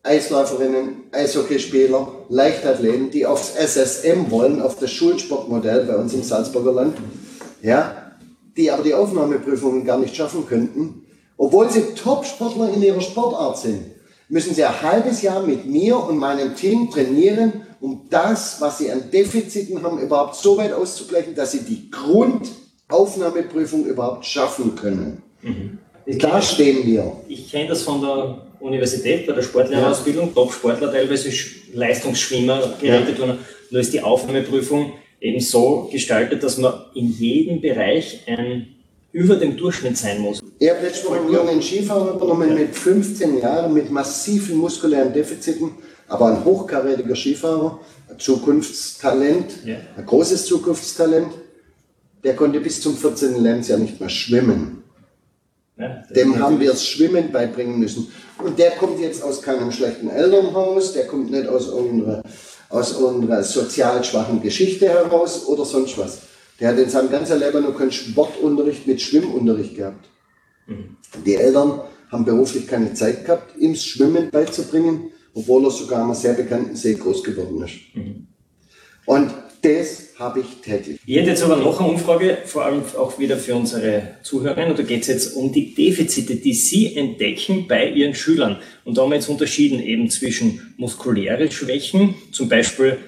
Speaker 2: Eisläuferinnen, Eishockeyspieler, Leichtathleten, die aufs SSM wollen, auf das Schulsportmodell bei uns im Salzburger Land. Ja, die aber die Aufnahmeprüfungen gar nicht schaffen könnten, obwohl sie Top-Sportler in ihrer Sportart sind, müssen sie ein halbes Jahr mit mir und meinem Team trainieren, um das, was sie an Defiziten haben, überhaupt so weit auszugleichen, dass sie die Grundaufnahmeprüfung überhaupt schaffen können. Mhm. Da stehen wir.
Speaker 1: Ich kenne das von der Universität bei der Sportlehrerausbildung, ja. Top-Sportler, teilweise Leistungsschwimmer gerettet ja. wurden. Nur ist die Aufnahmeprüfung eben so gestaltet, dass man in jedem Bereich ein über dem Durchschnitt sein muss.
Speaker 2: Ich habe letztes Mal einen jungen Skifahrer übernommen mit 15 Jahren, mit massiven muskulären Defiziten, aber ein hochkarätiger Skifahrer, ein Zukunftstalent, ja. ein großes Zukunftstalent. Der konnte bis zum 14. Lebensjahr nicht mehr schwimmen. Ja, Dem haben wir das Schwimmen beibringen müssen. Und der kommt jetzt aus keinem schlechten Elternhaus, der kommt nicht aus irgendeiner aus unserer sozial schwachen Geschichte heraus oder sonst was. Der hat in seinem ganzen Leben nur keinen Sportunterricht mit Schwimmunterricht gehabt. Mhm. Die Eltern haben beruflich keine Zeit gehabt, ihm das Schwimmen beizubringen, obwohl er sogar am sehr bekannten See groß geworden ist. Mhm. Und das habe ich täglich.
Speaker 1: Ich hätte jetzt aber noch eine Umfrage, vor allem auch wieder für unsere Zuhörerinnen. Und da geht es jetzt um die Defizite, die Sie entdecken bei Ihren Schülern. Und da haben wir jetzt unterschieden eben zwischen muskuläre Schwächen, zum Beispiel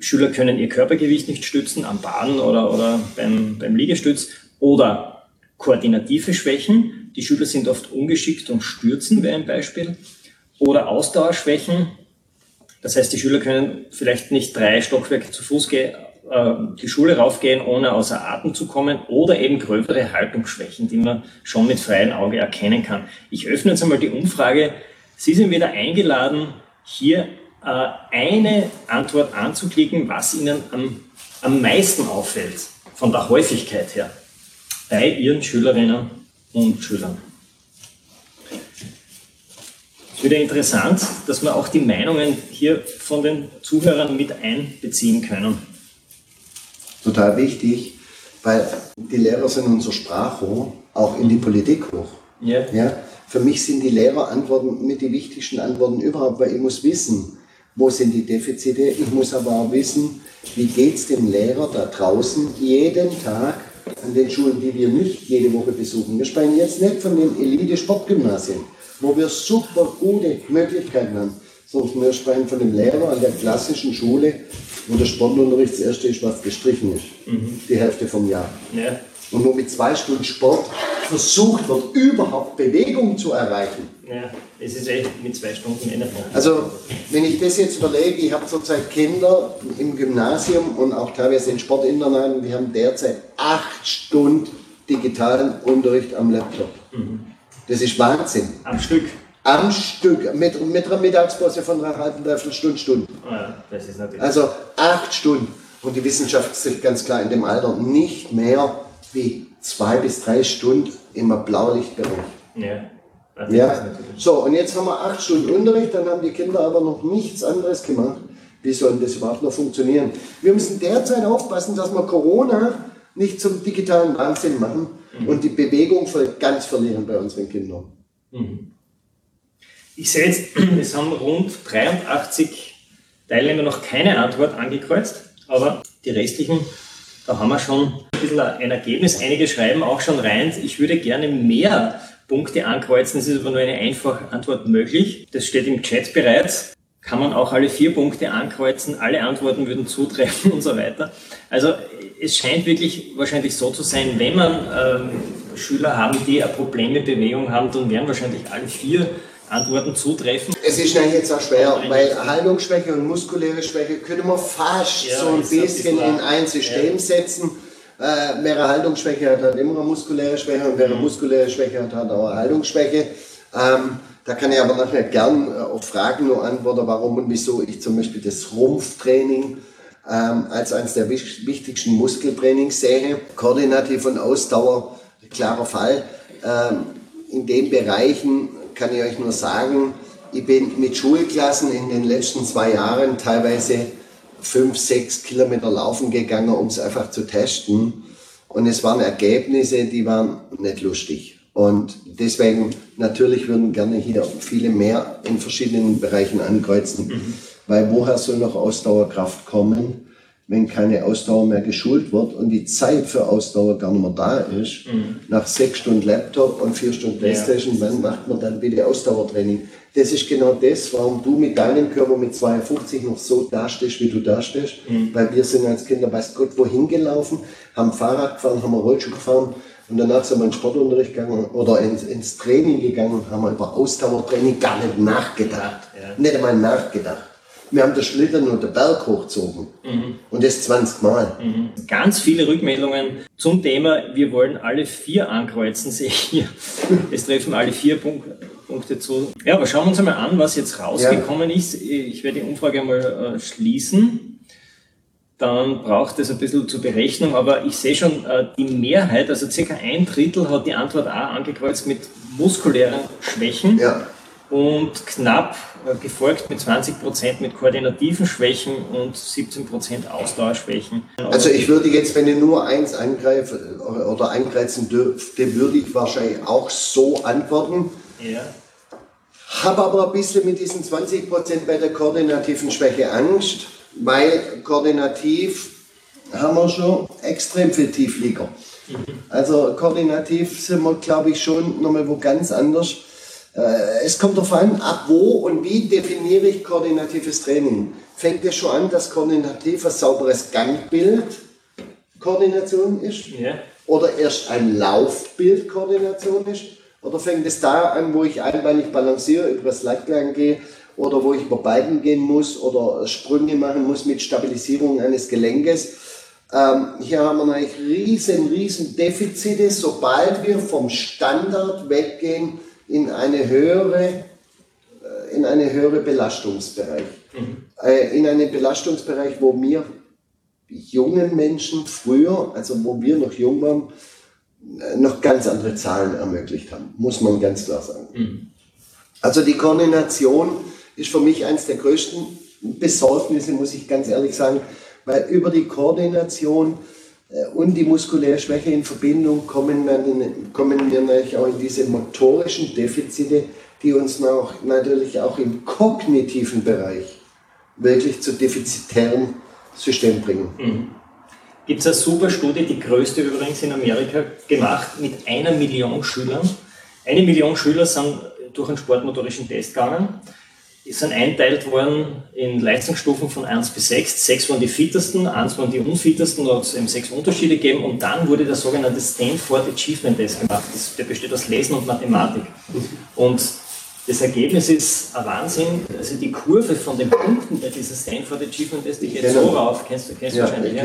Speaker 1: Schüler können ihr Körpergewicht nicht stützen am Baden oder, oder beim, beim Liegestütz, oder koordinative Schwächen. Die Schüler sind oft ungeschickt und stürzen, wäre ein Beispiel. Oder Ausdauerschwächen, das heißt, die Schüler können vielleicht nicht drei Stockwerke zu Fuß gehen, äh, die Schule raufgehen, ohne außer Atem zu kommen oder eben gröbere Haltungsschwächen, die man schon mit freiem Auge erkennen kann. Ich öffne jetzt einmal die Umfrage. Sie sind wieder eingeladen, hier äh, eine Antwort anzuklicken, was Ihnen am, am meisten auffällt, von der Häufigkeit her, bei Ihren Schülerinnen und Schülern wieder interessant, dass wir auch die Meinungen hier von den Zuhörern mit einbeziehen können.
Speaker 2: Total wichtig, weil die Lehrer sind unser Sprachrohr, auch in die Politik hoch. Ja. Ja? Für mich sind die Lehrerantworten mit die wichtigsten Antworten überhaupt, weil ich muss wissen, wo sind die Defizite. Ich muss aber auch wissen, wie geht es dem Lehrer da draußen jeden Tag an den Schulen, die wir nicht jede Woche besuchen. Wir sprechen jetzt nicht von den Elite-Sportgymnasien wo wir super gute Möglichkeiten haben. Sondern wir sprechen von dem Lehrer an der klassischen Schule, wo der Sportunterricht das erste ist, was gestrichen ist. Mhm. Die Hälfte vom Jahr. Ja. Und wo mit zwei Stunden Sport versucht wird, überhaupt Bewegung zu erreichen.
Speaker 1: Ja, es ist echt mit zwei Stunden Ende.
Speaker 2: Also, wenn ich das jetzt überlege, ich habe zurzeit Kinder im Gymnasium und auch teilweise in Sportinternaten, wir haben derzeit acht Stunden digitalen Unterricht am Laptop. Mhm. Das ist Wahnsinn.
Speaker 1: Am Stück?
Speaker 2: Am Stück, mit, mit einer Mittagspause von einer halben, dreiviertel Stunde, Stunde.
Speaker 1: Oh ja, das ist natürlich.
Speaker 2: Also acht Stunden. Und die Wissenschaft sagt ganz klar in dem Alter nicht mehr wie zwei bis drei Stunden im Blaulichtbereich. Ja. Ja. So, und jetzt haben wir acht Stunden Unterricht, dann haben die Kinder aber noch nichts anderes gemacht. Wie soll das überhaupt noch funktionieren? Wir müssen derzeit aufpassen, dass wir Corona nicht zum digitalen Wahnsinn machen mhm. und die Bewegung ganz verlieren bei unseren Kindern. Mhm.
Speaker 1: Ich sehe jetzt, [clears throat] es haben rund 83 Teilnehmer noch keine Antwort angekreuzt, aber die restlichen, da haben wir schon bisschen ein Ergebnis. Einige schreiben auch schon rein, ich würde gerne mehr Punkte ankreuzen. Es ist aber nur eine einfache Antwort möglich. Das steht im Chat bereits. Kann man auch alle vier Punkte ankreuzen, alle Antworten würden zutreffen [laughs] und so weiter. Also es scheint wirklich wahrscheinlich so zu sein, wenn man ähm, Schüler haben, die ein Problem mit Bewegung haben, dann werden wahrscheinlich alle vier Antworten zutreffen.
Speaker 2: Es ist natürlich jetzt auch schwer, weil Haltungsschwäche und muskuläre Schwäche können wir fast ja, so ein bisschen in ein System ja. setzen. Äh, wer Haltungsschwäche hat, hat immer eine muskuläre Schwäche und wer eine mhm. muskuläre Schwäche hat, hat auch eine Haltungsschwäche. Ähm, da kann ich aber nachher gern äh, auf Fragen nur antworten, warum und wieso ich zum Beispiel das Rumpftraining ähm, als eines der wichtigsten Muskeltrainings sehe. Koordinativ und Ausdauer, klarer Fall. Ähm, in den Bereichen kann ich euch nur sagen, ich bin mit Schulklassen in den letzten zwei Jahren teilweise fünf, sechs Kilometer laufen gegangen, um es einfach zu testen. Und es waren Ergebnisse, die waren nicht lustig. Und deswegen natürlich würden gerne hier viele mehr in verschiedenen Bereichen ankreuzen. Mhm. Weil woher soll noch Ausdauerkraft kommen, wenn keine Ausdauer mehr geschult wird und die Zeit für Ausdauer gar nicht mehr da ist? Mhm. Nach sechs Stunden Laptop und vier Stunden Playstation, ja. wann macht man dann bitte Ausdauertraining? Das ist genau das, warum du mit deinem Körper mit 52 noch so dastehst, wie du dastehst. Mhm. Weil wir sind als Kinder, weiß Gott, wohin gelaufen, haben Fahrrad gefahren, haben Rollschuh gefahren und danach sind wir in den Sportunterricht gegangen oder ins, ins Training gegangen und haben über Ausdauertraining gar nicht nachgedacht. Ja. Nicht einmal nachgedacht wir haben den Schlittern und den Berg hochgezogen. Mhm. Und das 20 Mal.
Speaker 1: Mhm. Ganz viele Rückmeldungen zum Thema, wir wollen alle vier ankreuzen, [laughs] sehe ich hier. Es treffen alle vier Punkte zu. Ja, aber schauen wir uns einmal an, was jetzt rausgekommen ja. ist. Ich werde die Umfrage mal äh, schließen. Dann braucht es ein bisschen zur Berechnung, aber ich sehe schon, äh, die Mehrheit, also circa ein Drittel, hat die Antwort A angekreuzt mit muskulären Schwächen. Ja und knapp äh, gefolgt mit 20 Prozent mit koordinativen Schwächen und 17 Prozent Ausdauerschwächen.
Speaker 2: Also ich würde jetzt, wenn ich nur eins angreife oder eingreifen dürfte, würde ich wahrscheinlich auch so antworten. Ja. Habe aber ein bisschen mit diesen 20 Prozent bei der koordinativen Schwäche Angst, weil koordinativ haben wir schon extrem viel Tieflieger. Mhm. Also koordinativ sind wir, glaube ich, schon nochmal wo ganz anders. Äh, es kommt darauf an, ab wo und wie definiere ich koordinatives Training. Fängt es schon an, dass koordinativ ein sauberes Gangbild Koordination ist? Ja. Oder erst ein Laufbild Koordination ist? Oder fängt es da an, wo ich einbeinig balanciere, über das Leitgang gehe oder wo ich über Beiden gehen muss oder Sprünge machen muss mit Stabilisierung eines Gelenkes? Ähm, hier haben wir eigentlich riesen, riesen Defizite, sobald wir vom Standard weggehen in eine höhere, äh, in eine höhere Belastungsbereich. Mhm. Äh, in einen Belastungsbereich, wo mir jungen Menschen früher, also wo wir noch jung waren, noch ganz andere Zahlen ermöglicht haben, muss man ganz klar sagen. Mhm. Also die Koordination ist für mich eines der größten Besorgnisse, muss ich ganz ehrlich sagen, weil über die Koordination und die muskuläre Schwäche in Verbindung kommen wir, kommen wir natürlich auch in diese motorischen Defizite, die uns auch, natürlich auch im kognitiven Bereich wirklich zu defizitären Systemen bringen. Mhm.
Speaker 1: Gibt es eine super Studie, die größte übrigens in Amerika, gemacht mit einer Million Schülern. Eine Million Schüler sind durch einen sportmotorischen Test gegangen sind einteilt worden in Leistungsstufen von 1 bis 6. 6 waren die fittesten, 1 waren die unfittesten, da hat es eben sechs Unterschiede gegeben und dann wurde der sogenannte Stanford Achievement Test gemacht. Das, der besteht aus Lesen und Mathematik. Und das Ergebnis ist ein Wahnsinn. Also die Kurve von den Punkten bei diesem Stanford Achievement Test, die geht so rauf, kennst du kennst ja, wahrscheinlich. Ja.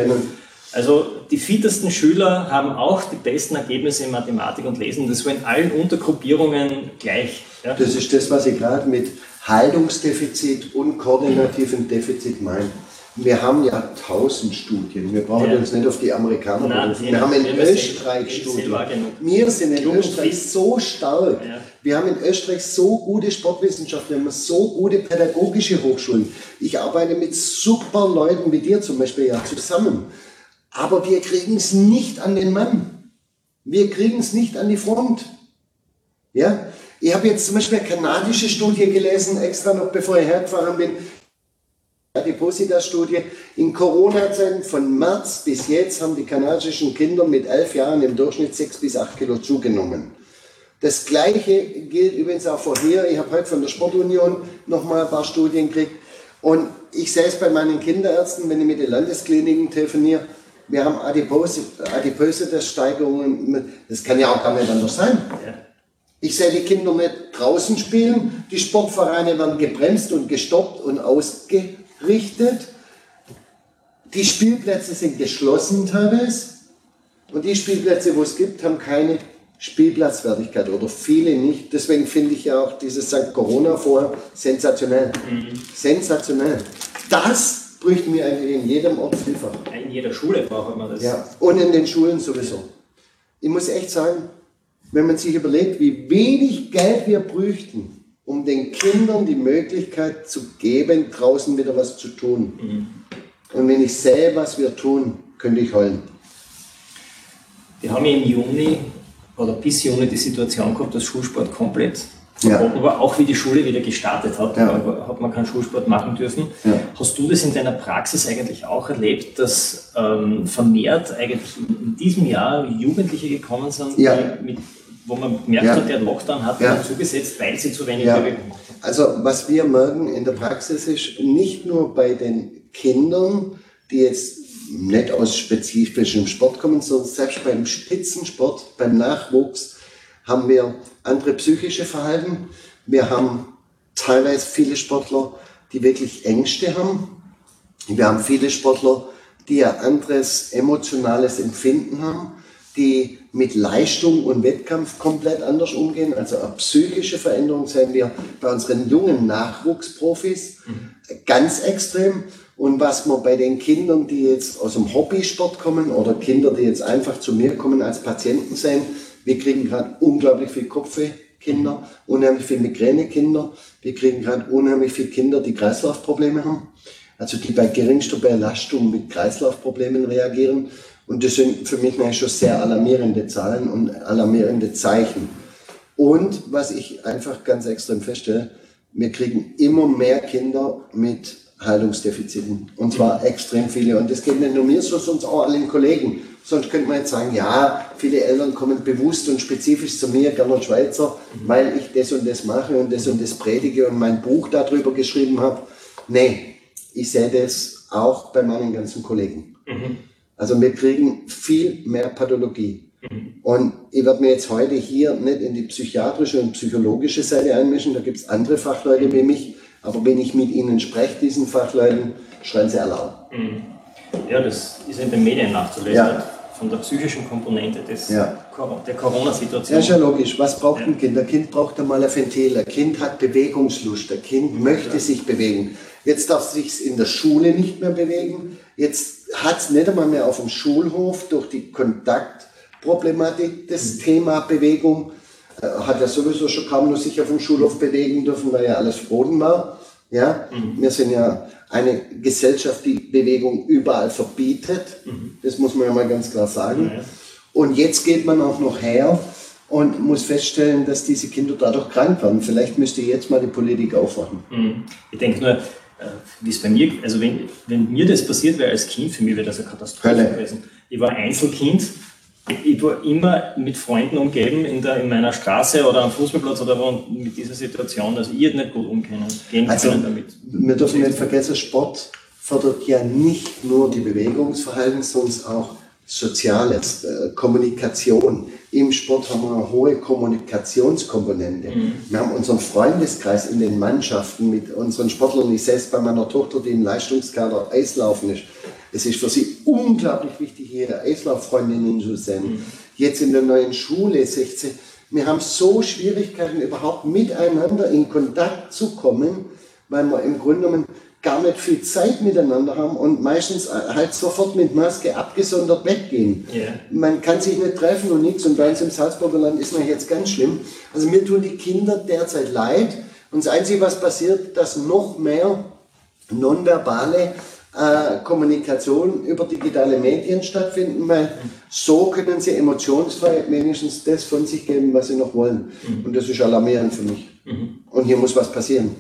Speaker 1: Also die fittesten Schüler haben auch die besten Ergebnisse in Mathematik und Lesen. Das war in allen Untergruppierungen gleich.
Speaker 2: Ja. Das ist das, was ich gerade mit Haltungsdefizit und koordinativen Defizit meinen. Wir haben ja tausend Studien. Wir brauchen ja. uns nicht auf die Amerikaner berufen. Wir haben in Österreich Studien. Wir sind in Österreich so stark. Ja. Wir haben in Österreich so gute Sportwissenschaft, wir haben so gute pädagogische Hochschulen. Ich arbeite mit super Leuten wie dir zum Beispiel ja zusammen. Aber wir kriegen es nicht an den Mann. Wir kriegen es nicht an die Front. Ja? Ich habe jetzt zum Beispiel eine kanadische Studie gelesen, extra noch bevor ich hergefahren bin. Adipositas-Studie. In Corona-Zeiten von März bis jetzt haben die kanadischen Kinder mit elf Jahren im Durchschnitt sechs bis acht Kilo zugenommen. Das Gleiche gilt übrigens auch für hier. Ich habe heute von der Sportunion noch mal ein paar Studien gekriegt. Und ich sehe es bei meinen Kinderärzten, wenn ich mit den Landeskliniken telefoniere, wir haben Adipositas-Steigerungen. Das kann ja auch gar nicht anders sein. Ich sehe die Kinder nicht draußen spielen. Die Sportvereine werden gebremst und gestoppt und ausgerichtet. Die Spielplätze sind geschlossen teilweise. Und die Spielplätze, wo es gibt, haben keine Spielplatzwertigkeit oder viele nicht. Deswegen finde ich ja auch dieses St. Corona vorher sensationell. Mhm. Sensationell. Das bräuchten wir eigentlich in jedem Ort vielfach.
Speaker 1: In jeder Schule braucht man das.
Speaker 2: Ja, und in den Schulen sowieso. Ich muss echt sagen, wenn man sich überlegt, wie wenig Geld wir bräuchten, um den Kindern die Möglichkeit zu geben, draußen wieder was zu tun. Mhm. Und wenn ich sehe, was wir tun, könnte ich heulen.
Speaker 1: Wir haben im Juni oder bis Juni die Situation gehabt, dass Schulsport komplett ja. war, auch wie die Schule wieder gestartet hat, ja. hat man keinen Schulsport machen dürfen. Ja. Hast du das in deiner Praxis eigentlich auch erlebt, dass ähm, vermehrt eigentlich in diesem Jahr Jugendliche gekommen sind, mit, wo man merkt hat, der Lockdown hat ja. zugesetzt, weil sie zu wenig Bewegung
Speaker 2: machen? Also was wir merken in der Praxis ist, nicht nur bei den Kindern, die jetzt nicht aus spezifischem Sport kommen, sondern selbst beim Spitzensport, beim Nachwuchs haben wir andere psychische Verhalten. Wir haben teilweise viele Sportler, die wirklich Ängste haben. Wir haben viele Sportler, die ein anderes emotionales Empfinden haben, die mit Leistung und Wettkampf komplett anders umgehen. Also eine psychische Veränderung sehen wir bei unseren jungen Nachwuchsprofis mhm. ganz extrem. Und was man bei den Kindern, die jetzt aus dem Hobbysport kommen oder Kinder, die jetzt einfach zu mir kommen als Patienten sehen, wir kriegen gerade unglaublich viel Kopfweh-Kinder, unheimlich viel Migräne-Kinder. Wir kriegen gerade unheimlich viele Kinder, die Kreislaufprobleme haben. Also die bei geringster Belastung mit Kreislaufproblemen reagieren. Und das sind für mich schon sehr alarmierende Zahlen und alarmierende Zeichen. Und was ich einfach ganz extrem feststelle, wir kriegen immer mehr Kinder mit Heilungsdefiziten. Und zwar extrem viele. Und das geht nicht nur mir so, sondern auch allen Kollegen. Sonst könnte man jetzt sagen, ja, viele Eltern kommen bewusst und spezifisch zu mir, Gernot Schweizer, weil ich das und das mache und das und das predige und mein Buch darüber geschrieben habe. Nee, ich sehe das auch bei meinen ganzen Kollegen. Mhm. Also wir kriegen viel mehr Pathologie. Mhm. Und ich werde mir jetzt heute hier nicht in die psychiatrische und psychologische Seite einmischen, da gibt es andere Fachleute wie mich, aber wenn ich mit ihnen spreche, diesen Fachleuten, schreien sie Alarm. Mhm.
Speaker 1: Ja, das ist in den Medien nachzulesen. Ja. Von der psychischen Komponente des, ja. der Corona-Situation.
Speaker 2: Ja, ist ja logisch. Was braucht ein Kind? Ein Kind braucht einmal ein Ventil. Ein Kind hat Bewegungslust. Ein Kind möchte sich bewegen. Jetzt darf es sich in der Schule nicht mehr bewegen. Jetzt hat es nicht einmal mehr auf dem Schulhof durch die Kontaktproblematik das mhm. Thema Bewegung äh, hat ja sowieso schon kaum noch sich auf dem Schulhof bewegen dürfen, weil ja alles verboten war. Ja? Mhm. Wir sind ja eine Gesellschaft, die Bewegung überall verbietet. Mhm. Das muss man ja mal ganz klar sagen. Ja. Und jetzt geht man auch noch her und muss feststellen, dass diese Kinder dadurch krank werden. Vielleicht müsste jetzt mal die Politik aufwachen.
Speaker 1: Mhm. Ich denke nur, äh, wie es bei mir, also wenn, wenn mir das passiert wäre als Kind, für mich wäre das eine Katastrophe gewesen. Ich war Einzelkind ich war immer mit Freunden umgeben in, der, in meiner Straße oder am Fußballplatz oder wo mit dieser Situation, dass ich nicht gut umgehen gehen
Speaker 2: also, können damit. Wir dürfen nicht vergessen, Sport fördert ja nicht nur die Bewegungsverhalten, sondern auch Soziales, äh, Kommunikation. Im Sport haben wir eine hohe Kommunikationskomponente. Mhm. Wir haben unseren Freundeskreis in den Mannschaften mit unseren Sportlern. Ich sehe es bei meiner Tochter, die im Leistungskader Eislaufen ist. Es ist für sie unglaublich wichtig, ihre Eislauffreundinnen zu sehen. Mhm. Jetzt in der neuen Schule 16. Wir haben so Schwierigkeiten, überhaupt miteinander in Kontakt zu kommen, weil wir im Grunde genommen gar nicht viel Zeit miteinander haben und meistens halt sofort mit Maske abgesondert weggehen. Yeah. Man kann sich nicht treffen und nichts und bei uns im Salzburger Land ist man jetzt ganz schlimm. Also mir tun die Kinder derzeit leid und das Einzige, was passiert, dass noch mehr nonverbale äh, Kommunikation über digitale Medien stattfinden, weil so können sie emotionsfrei wenigstens das von sich geben, was sie noch wollen. Mhm. Und das ist alarmierend für mich. Mhm. Und hier muss was passieren.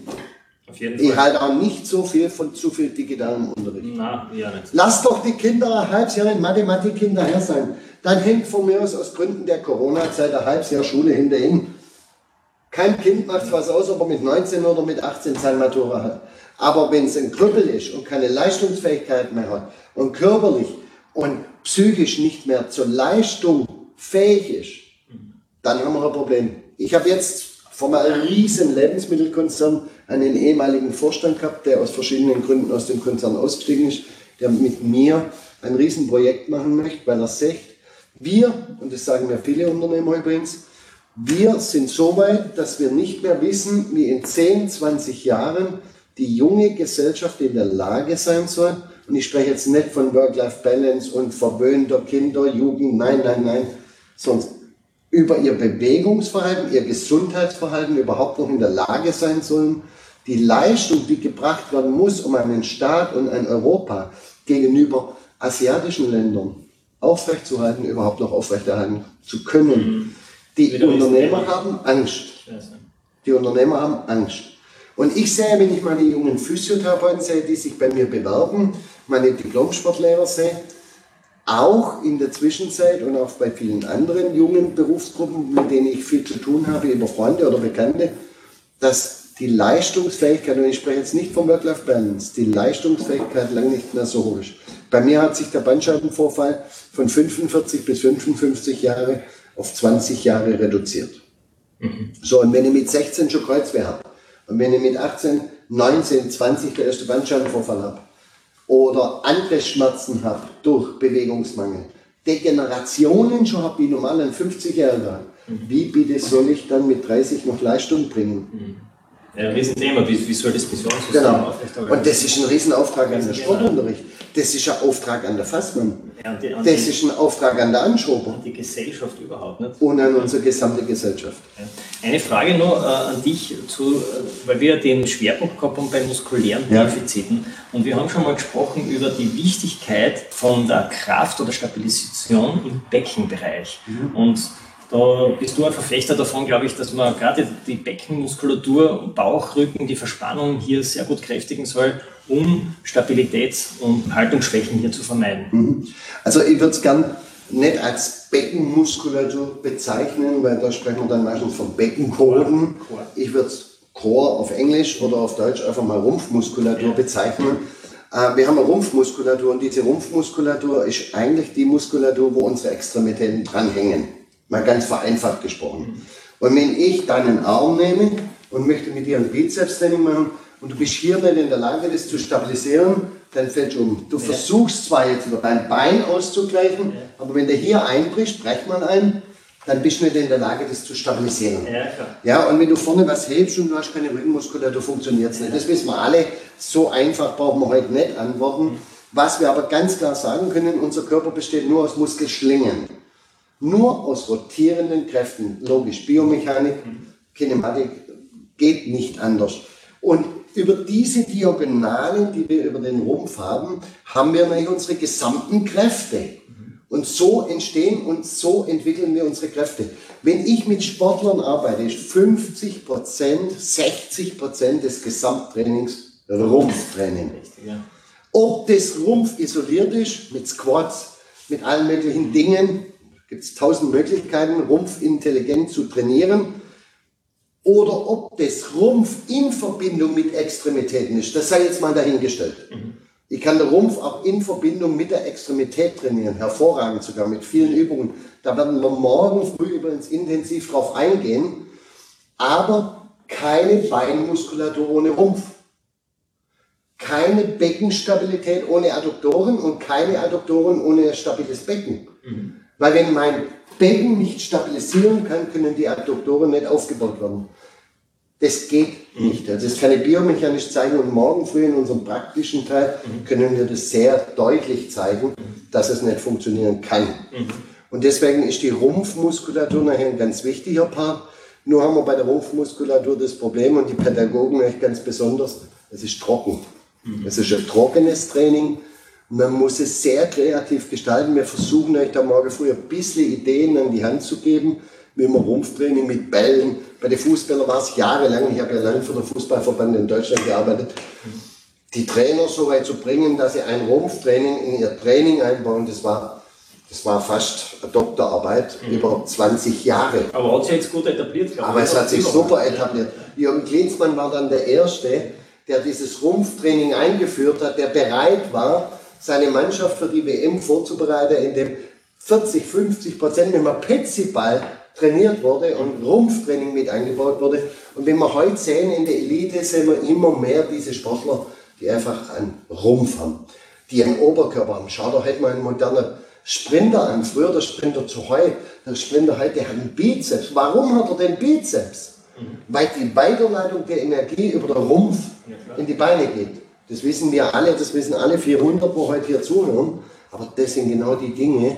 Speaker 2: Ich halte auch nicht so viel von zu viel digitalem Unterricht.
Speaker 1: Na, ja.
Speaker 2: Lass doch die Kinder ein halbes Jahr in Mathematik hinterher sein. Dann hängt von mir aus aus Gründen der Corona-Zeit ein halbes Jahr Schule hinter ihm. Kein Kind macht was aus, ob er mit 19 oder mit 18 sein Matura hat. Aber wenn es ein Krüppel ist und keine Leistungsfähigkeit mehr hat und körperlich und psychisch nicht mehr zur Leistung fähig ist, dann haben wir ein Problem. Ich habe jetzt von einem riesen Lebensmittelkonzern einen ehemaligen Vorstand gehabt, der aus verschiedenen Gründen aus dem Konzern ausgestiegen ist, der mit mir ein Riesenprojekt machen möchte, weil er sagt, wir, und das sagen mir viele Unternehmer übrigens, wir sind so weit, dass wir nicht mehr wissen, wie in 10, 20 Jahren die junge Gesellschaft in der Lage sein soll. Und ich spreche jetzt nicht von Work-Life-Balance und verwöhnter Kinder, Jugend, nein, nein, nein, sondern über ihr Bewegungsverhalten, ihr Gesundheitsverhalten überhaupt noch in der Lage sein sollen, die Leistung, die gebracht werden muss, um einen Staat und ein Europa gegenüber asiatischen Ländern aufrechtzuerhalten, überhaupt noch aufrechterhalten zu können. Mhm. Die Unternehmer haben Angst. Die Unternehmer haben Angst. Und ich sehe, wenn ich meine jungen Physiotherapeuten sehe, die sich bei mir bewerben, meine Diplomsportlehrer sehe, auch in der Zwischenzeit und auch bei vielen anderen jungen Berufsgruppen, mit denen ich viel zu tun habe, über Freunde oder Bekannte, dass die Leistungsfähigkeit, und ich spreche jetzt nicht vom Work-Life-Balance, die Leistungsfähigkeit lange nicht mehr so hoch ist. Bei mir hat sich der Bandscheibenvorfall von 45 bis 55 Jahre auf 20 Jahre reduziert. Mhm. So, und wenn ich mit 16 schon Kreuzweh habe, und wenn ich mit 18, 19, 20 der erste Bandscheibenvorfall habe, oder andere Schmerzen habe durch Bewegungsmangel, Degenerationen schon habe wie normal ein 50-Jähriger, mhm. wie bitte soll ich dann mit 30 noch Leistung bringen?
Speaker 1: Mhm. Ja, ein Riesenthema, wie, wie soll das Missionssystem
Speaker 2: genau. Und das ist ein Riesenauftrag an den Sportunterricht. Das ist ein Auftrag an der Fassmann. Ja, und die, und das ist ein Auftrag an der Anschober.
Speaker 1: Und die Gesellschaft überhaupt nicht.
Speaker 2: Und an unsere gesamte Gesellschaft.
Speaker 1: Eine Frage nur äh, an dich, zu, äh, weil wir den Schwerpunkt gehabt haben bei muskulären ja. Defiziten. Und wir haben schon mal gesprochen über die Wichtigkeit von der Kraft oder Stabilisation im Beckenbereich. Mhm. Und da bist du ein Verfechter davon, glaube ich, dass man gerade die Beckenmuskulatur, Bauchrücken, die Verspannung hier sehr gut kräftigen soll, um Stabilitäts- und Haltungsschwächen hier zu vermeiden.
Speaker 2: Mhm. Also ich würde es gern nicht als Beckenmuskulatur bezeichnen, weil da sprechen wir dann meistens von Beckenkoden. Ich würde es Core auf Englisch oder auf Deutsch einfach mal Rumpfmuskulatur bezeichnen. Äh, wir haben eine Rumpfmuskulatur und diese Rumpfmuskulatur ist eigentlich die Muskulatur, wo unsere Extremitäten dranhängen. Mal ganz vereinfacht gesprochen. Und wenn ich deinen Arm nehme und möchte mit dir ein Bizeps-Training machen und du bist hier nicht in der Lage, das zu stabilisieren, dann fällst du um. Du ja. versuchst zwar jetzt über dein Bein auszugleichen, ja. aber wenn der hier einbricht, brecht man ein, dann bist du nicht in der Lage, das zu stabilisieren. Ja, ja, und wenn du vorne was hebst und du hast keine Rückenmuskulatur, funktioniert es nicht. Das wissen wir alle. So einfach brauchen wir heute nicht antworten. Was wir aber ganz klar sagen können, unser Körper besteht nur aus Muskelschlingen. Nur aus rotierenden Kräften, logisch, Biomechanik, Kinematik, geht nicht anders. Und über diese Diagonalen, die wir über den Rumpf haben, haben wir natürlich unsere gesamten Kräfte. Und so entstehen und so entwickeln wir unsere Kräfte. Wenn ich mit Sportlern arbeite, ist 50 Prozent, 60 Prozent des Gesamttrainings Rumpftraining. Ob das Rumpf isoliert ist, mit Squats, mit allen möglichen Dingen, gibt es tausend Möglichkeiten, Rumpf intelligent zu trainieren. Oder ob das Rumpf in Verbindung mit Extremitäten ist, das sei jetzt mal dahingestellt. Mhm. Ich kann den Rumpf auch in Verbindung mit der Extremität trainieren, hervorragend sogar mit vielen Übungen. Da werden wir morgen früh übrigens intensiv drauf eingehen. Aber keine Beinmuskulatur ohne Rumpf. Keine Beckenstabilität ohne Adduktoren und keine Adduktoren ohne stabiles Becken. Mhm. Weil wenn mein Becken nicht stabilisieren kann, können die Adduktoren nicht aufgebaut werden. Das geht nicht. Also das kann ich biomechanisch zeigen und morgen früh in unserem praktischen Teil können wir das sehr deutlich zeigen, dass es nicht funktionieren kann. Und deswegen ist die Rumpfmuskulatur nachher ein ganz wichtiger Part. Nur haben wir bei der Rumpfmuskulatur das Problem und die Pädagogen echt ganz besonders, es ist trocken. Es ist ein trockenes Training man muss es sehr kreativ gestalten. Wir versuchen euch da morgen früh ein bisschen Ideen an die Hand zu geben, wie man Rumpftraining mit Bällen. Bei den Fußballern war es jahrelang, ich habe ja lange für den Fußballverband in Deutschland gearbeitet, die Trainer so weit zu bringen, dass sie ein Rumpftraining in ihr Training einbauen. Das war, das war fast eine Doktorarbeit mhm. über 20 Jahre.
Speaker 1: Aber hat sich jetzt gut etabliert,
Speaker 2: glaube. Aber es hat sich super etabliert. Jürgen Klinsmann war dann der Erste, der dieses Rumpftraining eingeführt hat, der bereit war, seine Mannschaft für die WM vorzubereiten, indem 40, 50 Prozent mit einem Petsyball trainiert wurde und Rumpftraining mit eingebaut wurde. Und wenn wir heute sehen in der Elite, sehen wir immer mehr diese Sportler, die einfach einen Rumpf haben, die einen Oberkörper haben. Schau doch heute mal einen modernen Sprinter an. Früher der Sprinter zu heute, der Sprinter heute, der hat einen Bizeps. Warum hat er den Bizeps? Mhm. Weil die Weiterleitung der Energie über den Rumpf ja, in die Beine geht. Das wissen wir alle, das wissen alle 400, wo heute hier zuhören. Aber das sind genau die Dinge,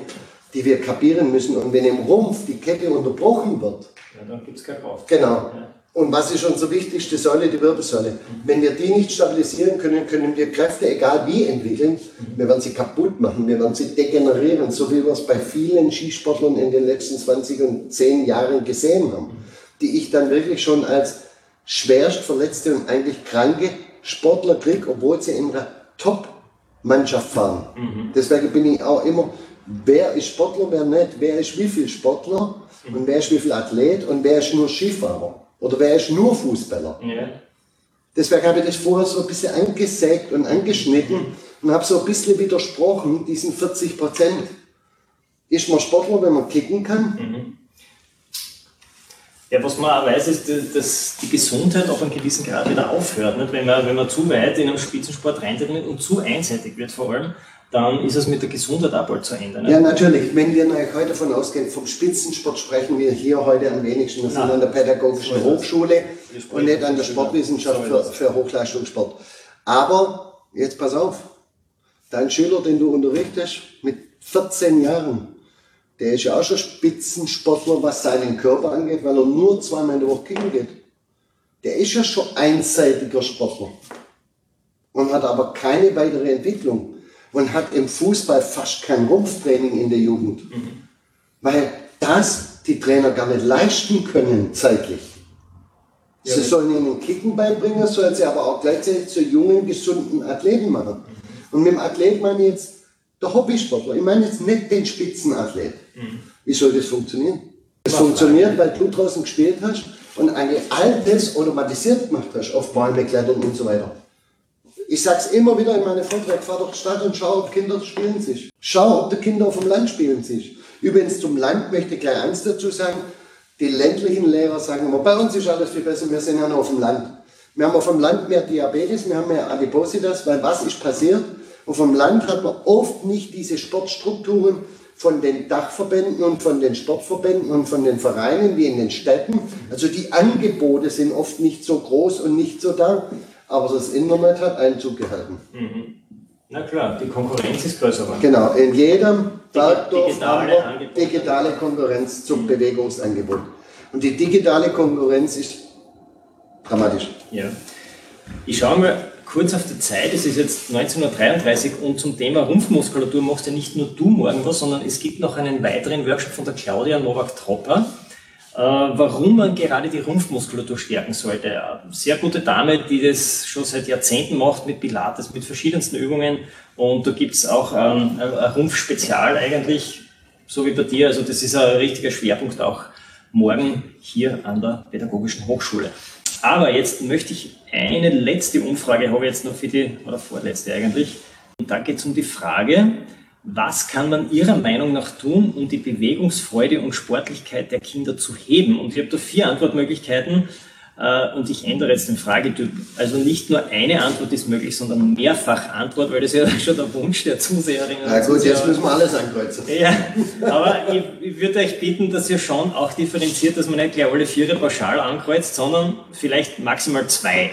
Speaker 2: die wir kapieren müssen. Und wenn im Rumpf die Kette unterbrochen wird,
Speaker 1: ja, dann gibt es keine Kraft.
Speaker 2: Genau. Und was ist unsere wichtigste Säule? Die Wirbelsäule. Mhm. Wenn wir die nicht stabilisieren können, können wir Kräfte, egal wie, entwickeln. Mhm. Wir werden sie kaputt machen, wir werden sie degenerieren, so wie wir es bei vielen Skisportlern in den letzten 20 und 10 Jahren gesehen haben, mhm. die ich dann wirklich schon als schwerst verletzte und eigentlich kranke Sportler kriege, obwohl sie in einer Top-Mannschaft fahren. Mhm. Deswegen bin ich auch immer, wer ist Sportler, wer nicht, wer ist wie viel Sportler mhm. und wer ist wie viel Athlet und wer ist nur Skifahrer oder wer ist nur Fußballer. Ja. Deswegen habe ich das vorher so ein bisschen angesägt und angeschnitten mhm. und habe so ein bisschen widersprochen, diesen 40 Prozent. Ist man Sportler, wenn man kicken kann?
Speaker 1: Ja, was man auch weiß, ist, dass die Gesundheit auf einem gewissen Grad wieder aufhört. Nicht? Wenn, man, wenn man zu weit in einen Spitzensport reintritt und zu einseitig wird vor allem, dann ist es mit der Gesundheit auch bald zu Ende.
Speaker 2: Nicht? Ja, natürlich. Wenn wir heute davon ausgehen, vom Spitzensport sprechen wir hier heute am wenigsten. Wir sind an der Pädagogischen Hochschule und nicht an der Sportwissenschaft für, für Hochleistungssport. Aber, jetzt pass auf, dein Schüler, den du unterrichtest, mit 14 Jahren, der ist ja auch schon Spitzensportler, was seinen Körper angeht, weil er nur zweimal in der Woche kicken geht. Der ist ja schon einseitiger Sportler und hat aber keine weitere Entwicklung und hat im Fußball fast kein Rumpftraining in der Jugend, mhm. weil das die Trainer gar nicht leisten können zeitlich. Ja, sie sollen ihnen Kicken beibringen, sollen sie aber auch gleichzeitig zu jungen, gesunden Athleten machen. Mhm. Und mit dem Athlet meine ich jetzt der Hobbysportler. Ich meine jetzt nicht den Spitzenathlet. Mhm. Wie soll das funktionieren? Das funktioniert, weil du draußen gespielt hast und ein altes automatisiert gemacht hast auf klettern und so weiter. Ich sag's immer wieder in meinen Vorträgen, fahr doch Stadt und schau, ob Kinder spielen sich. Schau, ob die Kinder auf dem Land spielen sich. Übrigens zum Land möchte ich gleich eins dazu sagen. Die ländlichen Lehrer sagen immer, bei uns ist alles viel besser, wir sind ja noch auf dem Land. Wir haben auf dem Land mehr Diabetes, wir haben mehr Adipositas, weil was ist passiert? Auf dem Land hat man oft nicht diese Sportstrukturen, von den Dachverbänden und von den Sportverbänden und von den Vereinen wie in den Städten. Also die Angebote sind oft nicht so groß und nicht so da, aber das Internet hat Einzug gehalten. Mhm.
Speaker 1: Na klar, die Konkurrenz ist größer.
Speaker 2: Genau, in jedem Bergdorf digitale, wir digitale Konkurrenz zum mhm. Bewegungsangebot. Und die digitale Konkurrenz ist dramatisch.
Speaker 1: Ja. Ich schaue mal kurz auf die Zeit. Es ist jetzt 1933 und zum Thema Rumpfmuskulatur machst ja nicht nur du morgen was, sondern es gibt noch einen weiteren Workshop von der Claudia Nowak-Tropper, äh, warum man gerade die Rumpfmuskulatur stärken sollte. Sehr gute Dame, die das schon seit Jahrzehnten macht mit Pilates, mit verschiedensten Übungen und da gibt es auch ähm, ein Rumpfspezial eigentlich, so wie bei dir. Also das ist ein richtiger Schwerpunkt auch morgen hier an der Pädagogischen Hochschule. Aber jetzt möchte ich eine letzte Umfrage, habe ich jetzt noch für die, oder vorletzte eigentlich. Und da geht es um die Frage, was kann man Ihrer Meinung nach tun, um die Bewegungsfreude und Sportlichkeit der Kinder zu heben? Und ich habe da vier Antwortmöglichkeiten. Äh, und ich ändere jetzt den Fragetyp. Also nicht nur eine Antwort ist möglich, sondern mehrfach Antwort, weil das ist ja [laughs] schon der Wunsch der Zuseherinnen
Speaker 2: und Zuseher. gut, jetzt müssen wir alles ankreuzen.
Speaker 1: Ja, aber ich, ich, würde euch bitten, dass ihr schon auch differenziert, dass man nicht gleich alle vier pauschal ankreuzt, sondern vielleicht maximal zwei.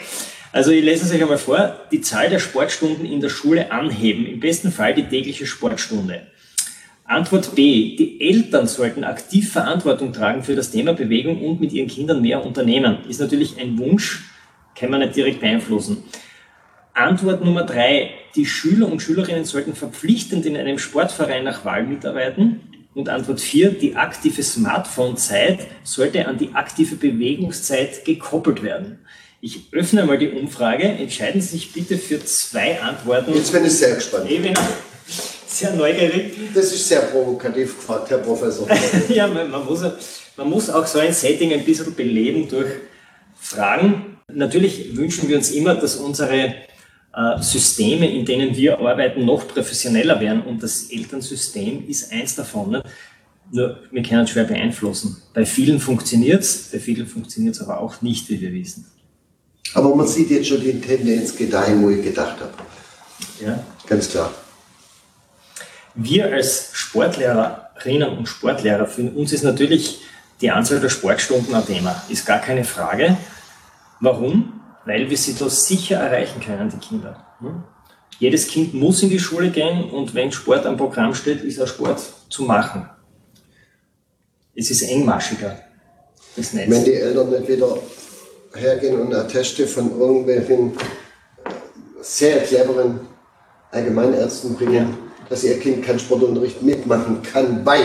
Speaker 1: Also ich lese es euch einmal vor. Die Zahl der Sportstunden in der Schule anheben. Im besten Fall die tägliche Sportstunde. Antwort B. Die Eltern sollten aktiv Verantwortung tragen für das Thema Bewegung und mit ihren Kindern mehr unternehmen. Ist natürlich ein Wunsch, kann man nicht direkt beeinflussen. Antwort Nummer drei. Die Schüler und Schülerinnen sollten verpflichtend in einem Sportverein nach Wahl mitarbeiten. Und Antwort 4, die aktive Smartphone-Zeit sollte an die aktive Bewegungszeit gekoppelt werden. Ich öffne mal die Umfrage. Entscheiden Sie sich bitte für zwei Antworten.
Speaker 2: Jetzt bin ich sehr gespannt.
Speaker 1: Sehr neugierig.
Speaker 2: Das ist sehr provokativ gefragt, Herr Professor. [laughs]
Speaker 1: ja, man, man, muss, man muss auch so ein Setting ein bisschen beleben durch Fragen. Natürlich wünschen wir uns immer, dass unsere äh, Systeme, in denen wir arbeiten, noch professioneller werden. Und das Elternsystem ist eins davon. Ne? Nur wir können es schwer beeinflussen. Bei vielen funktioniert es, bei vielen funktioniert es aber auch nicht, wie wir wissen.
Speaker 2: Aber man sieht jetzt schon die Tendenz geht dahin, wo ich gedacht habe.
Speaker 1: Ja.
Speaker 2: Ganz klar.
Speaker 1: Wir als Sportlehrerinnen und Sportlehrer, für uns ist natürlich die Anzahl der Sportstunden ein Thema, ist gar keine Frage. Warum? Weil wir sie da sicher erreichen können, die Kinder. Hm? Jedes Kind muss in die Schule gehen und wenn Sport am Programm steht, ist auch Sport zu machen. Es ist engmaschiger,
Speaker 2: das Netz. Wenn die Eltern nicht wieder hergehen und Atteste von irgendwelchen sehr cleveren Allgemeinärzten bringen. Dass ihr Kind keinen Sportunterricht mitmachen kann, weil.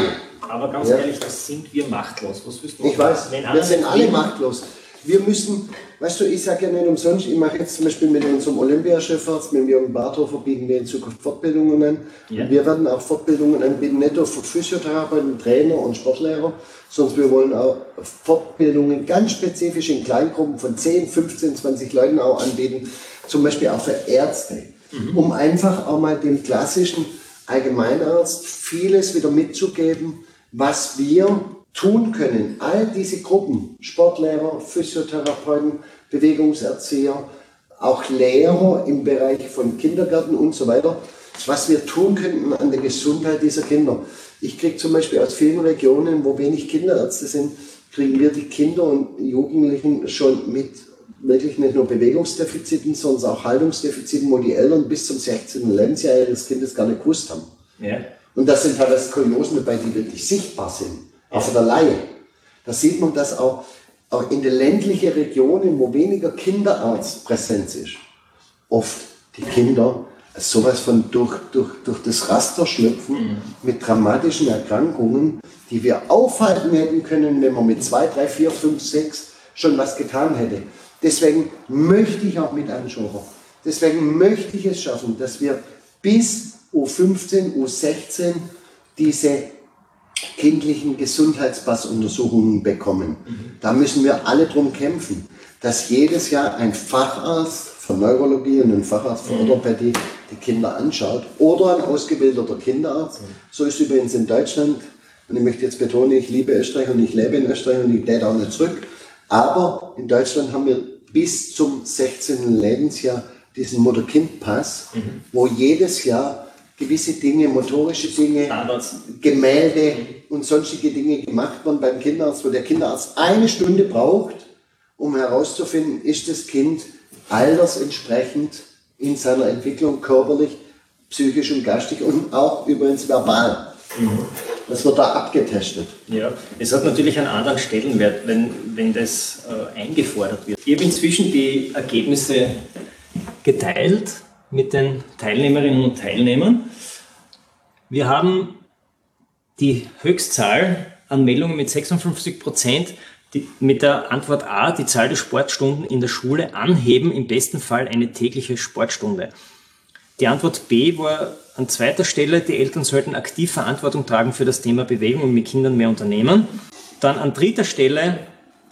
Speaker 1: Aber ganz ja. ehrlich, das sind wir machtlos. Was
Speaker 2: willst du Ich weiß, wir sind alle machtlos. Wir müssen, weißt du, ich sage ja nicht umsonst, ich mache jetzt zum Beispiel mit unserem Olympiachefarzt, mit mir im Barthofer bieten wir in Zukunft Fortbildungen an. Ja. Wir werden auch Fortbildungen anbieten, nicht nur für Physiotherapeuten, Trainer und Sportlehrer, sondern wir wollen auch Fortbildungen ganz spezifisch in Kleingruppen von 10, 15, 20 Leuten auch anbieten, zum Beispiel auch für Ärzte, mhm. um einfach auch mal dem klassischen Allgemeinarzt vieles wieder mitzugeben, was wir tun können, all diese Gruppen, Sportlehrer, Physiotherapeuten, Bewegungserzieher, auch Lehrer im Bereich von Kindergärten und so weiter, was wir tun könnten an der Gesundheit dieser Kinder. Ich kriege zum Beispiel aus vielen Regionen, wo wenig Kinderärzte sind, kriegen wir die Kinder und Jugendlichen schon mit wirklich nicht nur Bewegungsdefiziten, sondern auch Haltungsdefiziten, wo die Eltern bis zum 16. Lebensjahr ihres Kindes gar nicht gewusst haben. Ja. Und das sind teilweise Skoliosen dabei, die wirklich sichtbar sind auch von der Laie. Da sieht man das auch, auch in den ländlichen Regionen, wo weniger Kinderarzt präsent ist, oft die Kinder sowas von durch, durch, durch das Raster schlüpfen mhm. mit dramatischen Erkrankungen, die wir aufhalten hätten können, wenn man mit zwei, drei, vier, fünf, sechs schon was getan hätte. Deswegen möchte ich auch mit anschauen. Deswegen möchte ich es schaffen, dass wir bis U15, U16 diese kindlichen Gesundheitspassuntersuchungen bekommen. Mhm. Da müssen wir alle drum kämpfen, dass jedes Jahr ein Facharzt von Neurologie und ein Facharzt von mhm. Orthopädie die Kinder anschaut oder ein ausgebildeter Kinderarzt. Mhm. So ist übrigens in Deutschland. Und ich möchte jetzt betonen, ich liebe Österreich und ich lebe in Österreich und ich gehe auch nicht zurück. Aber in Deutschland haben wir bis zum 16. Lebensjahr diesen Mutter-Kind-Pass, mhm. wo jedes Jahr gewisse Dinge, motorische Dinge, Standards. Gemälde und sonstige Dinge gemacht werden beim Kinderarzt, wo der Kinderarzt eine Stunde braucht, um herauszufinden, ist das Kind altersentsprechend in seiner Entwicklung körperlich, psychisch und geistig und auch übrigens verbal. Mhm. Das wird da abgetestet.
Speaker 1: Ja, es hat natürlich einen anderen Stellenwert, wenn, wenn das äh, eingefordert wird. Ich habe inzwischen die Ergebnisse geteilt mit den Teilnehmerinnen und Teilnehmern. Wir haben die Höchstzahl an Meldungen mit 56 Prozent mit der Antwort A, die Zahl der Sportstunden in der Schule anheben, im besten Fall eine tägliche Sportstunde. Die Antwort B war an zweiter Stelle, die Eltern sollten aktiv Verantwortung tragen für das Thema Bewegung und mit Kindern mehr unternehmen. Dann an dritter Stelle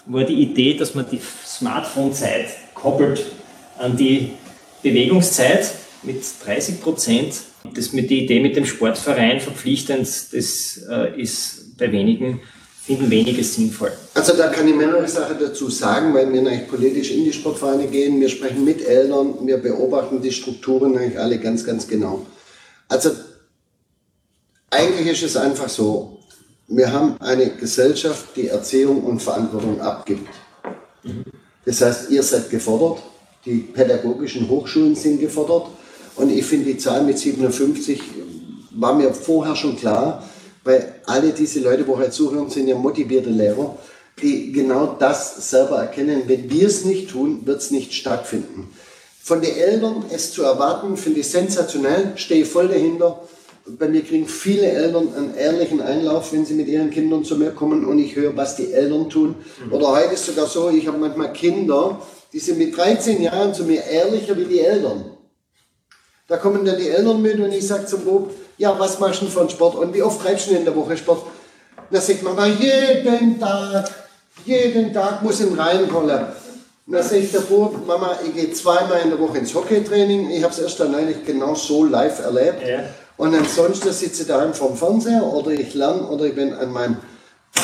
Speaker 1: war die Idee, dass man die Smartphone-Zeit koppelt an die Bewegungszeit mit 30 Prozent. Das mit der Idee mit dem Sportverein verpflichtend, das äh, ist bei wenigen, finden wenige sinnvoll.
Speaker 2: Also da kann ich mehrere Sachen dazu sagen, weil wir eigentlich politisch in die Sportvereine gehen, wir sprechen mit Eltern, wir beobachten die Strukturen eigentlich alle ganz, ganz genau. Also eigentlich ist es einfach so, wir haben eine Gesellschaft, die Erziehung und Verantwortung abgibt. Das heißt, ihr seid gefordert, die pädagogischen Hochschulen sind gefordert. Und ich finde, die Zahl mit 57 war mir vorher schon klar, weil alle diese Leute, die heute zuhören, sind ja motivierte Lehrer, die genau das selber erkennen. Wenn wir es nicht tun, wird es nicht stattfinden. Von den Eltern es zu erwarten, finde ich sensationell, stehe voll dahinter. bei mir kriegen viele Eltern einen ehrlichen Einlauf, wenn sie mit ihren Kindern zu mir kommen und ich höre, was die Eltern tun. Mhm. Oder heute ist sogar so, ich habe manchmal Kinder, die sind mit 13 Jahren zu mir ehrlicher wie die Eltern. Da kommen dann die Eltern mit und ich sage zum Bob, ja, was machst du von Sport und wie oft treibst du in der Woche Sport? Da sagt man jeden Tag, jeden Tag muss ich reinholen. Da sage ich der Bub, Mama, ich gehe zweimal in der Woche ins Hockeytraining. Ich habe es erst dann eigentlich genau so live erlebt. Ja. Und ansonsten sitze ich daheim vorm Fernseher oder ich lerne oder ich bin an meinem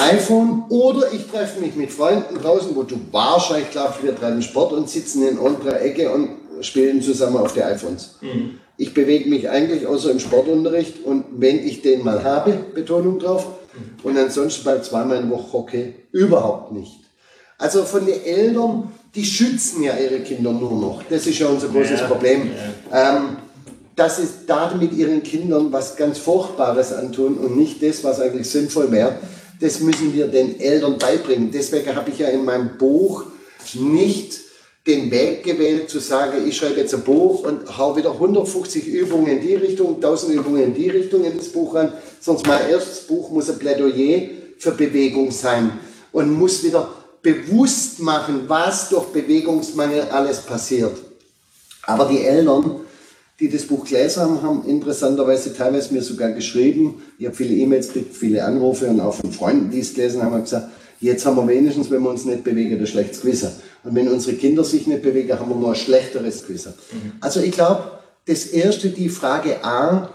Speaker 2: iPhone oder ich treffe mich mit Freunden draußen, wo du wahrscheinlich glaubst, wir treiben Sport und sitzen in unserer Ecke und spielen zusammen auf die iPhones. Mhm. Ich bewege mich eigentlich außer im Sportunterricht und wenn ich den mal habe, Betonung drauf, mhm. und ansonsten bei zweimal in der Woche Hockey überhaupt nicht. Also von den Eltern, die schützen ja ihre Kinder nur noch. Das ist ja unser großes ja, Problem. Ja. Ähm, dass sie da mit ihren Kindern was ganz Furchtbares antun und nicht das, was eigentlich sinnvoll wäre. Das müssen wir den Eltern beibringen. Deswegen habe ich ja in meinem Buch nicht den Weg gewählt, zu sagen, ich schreibe jetzt ein Buch und hau wieder 150 Übungen in die Richtung, 1000 Übungen in die Richtung in das Buch ran, sonst mein erstes Buch muss ein Plädoyer für Bewegung sein und muss wieder bewusst machen, was durch Bewegungsmangel alles passiert. Aber die Eltern, die das Buch gelesen haben, haben interessanterweise teilweise mir sogar geschrieben, ich habe viele E-Mails gekriegt, viele Anrufe und auch von Freunden, die es gelesen haben, haben gesagt, jetzt haben wir wenigstens, wenn wir uns nicht bewegen, ein schlechtes Gewissen. Und wenn unsere Kinder sich nicht bewegen, haben wir nur ein schlechteres Gewissen. Mhm. Also ich glaube, das erste, die Frage A,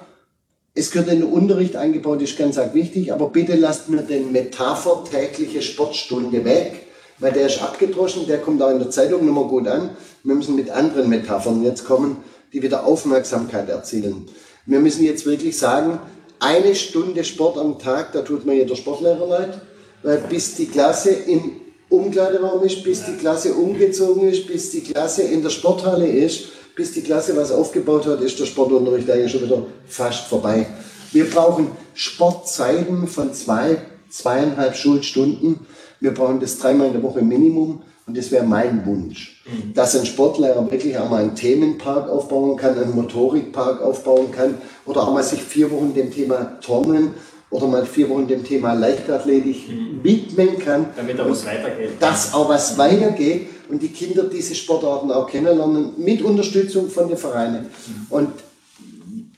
Speaker 2: es gehört in den Unterricht eingebaut, ist ganz arg wichtig, aber bitte lasst mir den Metapher tägliche Sportstunde weg, weil der ist abgedroschen, der kommt auch in der Zeitung mehr gut an. Wir müssen mit anderen Metaphern jetzt kommen, die wieder Aufmerksamkeit erzielen. Wir müssen jetzt wirklich sagen, eine Stunde Sport am Tag, da tut mir jeder Sportlehrer leid, weil bis die Klasse im Umkleideraum ist, bis die Klasse umgezogen ist, bis die Klasse in der Sporthalle ist, bis die Klasse was aufgebaut hat, ist der Sportunterricht eigentlich schon wieder fast vorbei. Wir brauchen Sportzeiten von zwei, zweieinhalb Schulstunden. Wir brauchen das dreimal in der Woche Minimum. Und das wäre mein Wunsch, mhm. dass ein Sportlehrer wirklich auch mal einen Themenpark aufbauen kann, einen Motorikpark aufbauen kann oder auch mal sich vier Wochen dem Thema Turnen oder mal vier Wochen dem Thema Leichtathletik mhm. widmen kann.
Speaker 1: Damit auch was weitergeht.
Speaker 2: Dass auch was weitergeht und die Kinder diese Sportarten auch kennenlernen mit Unterstützung von den Vereinen. Mhm. Und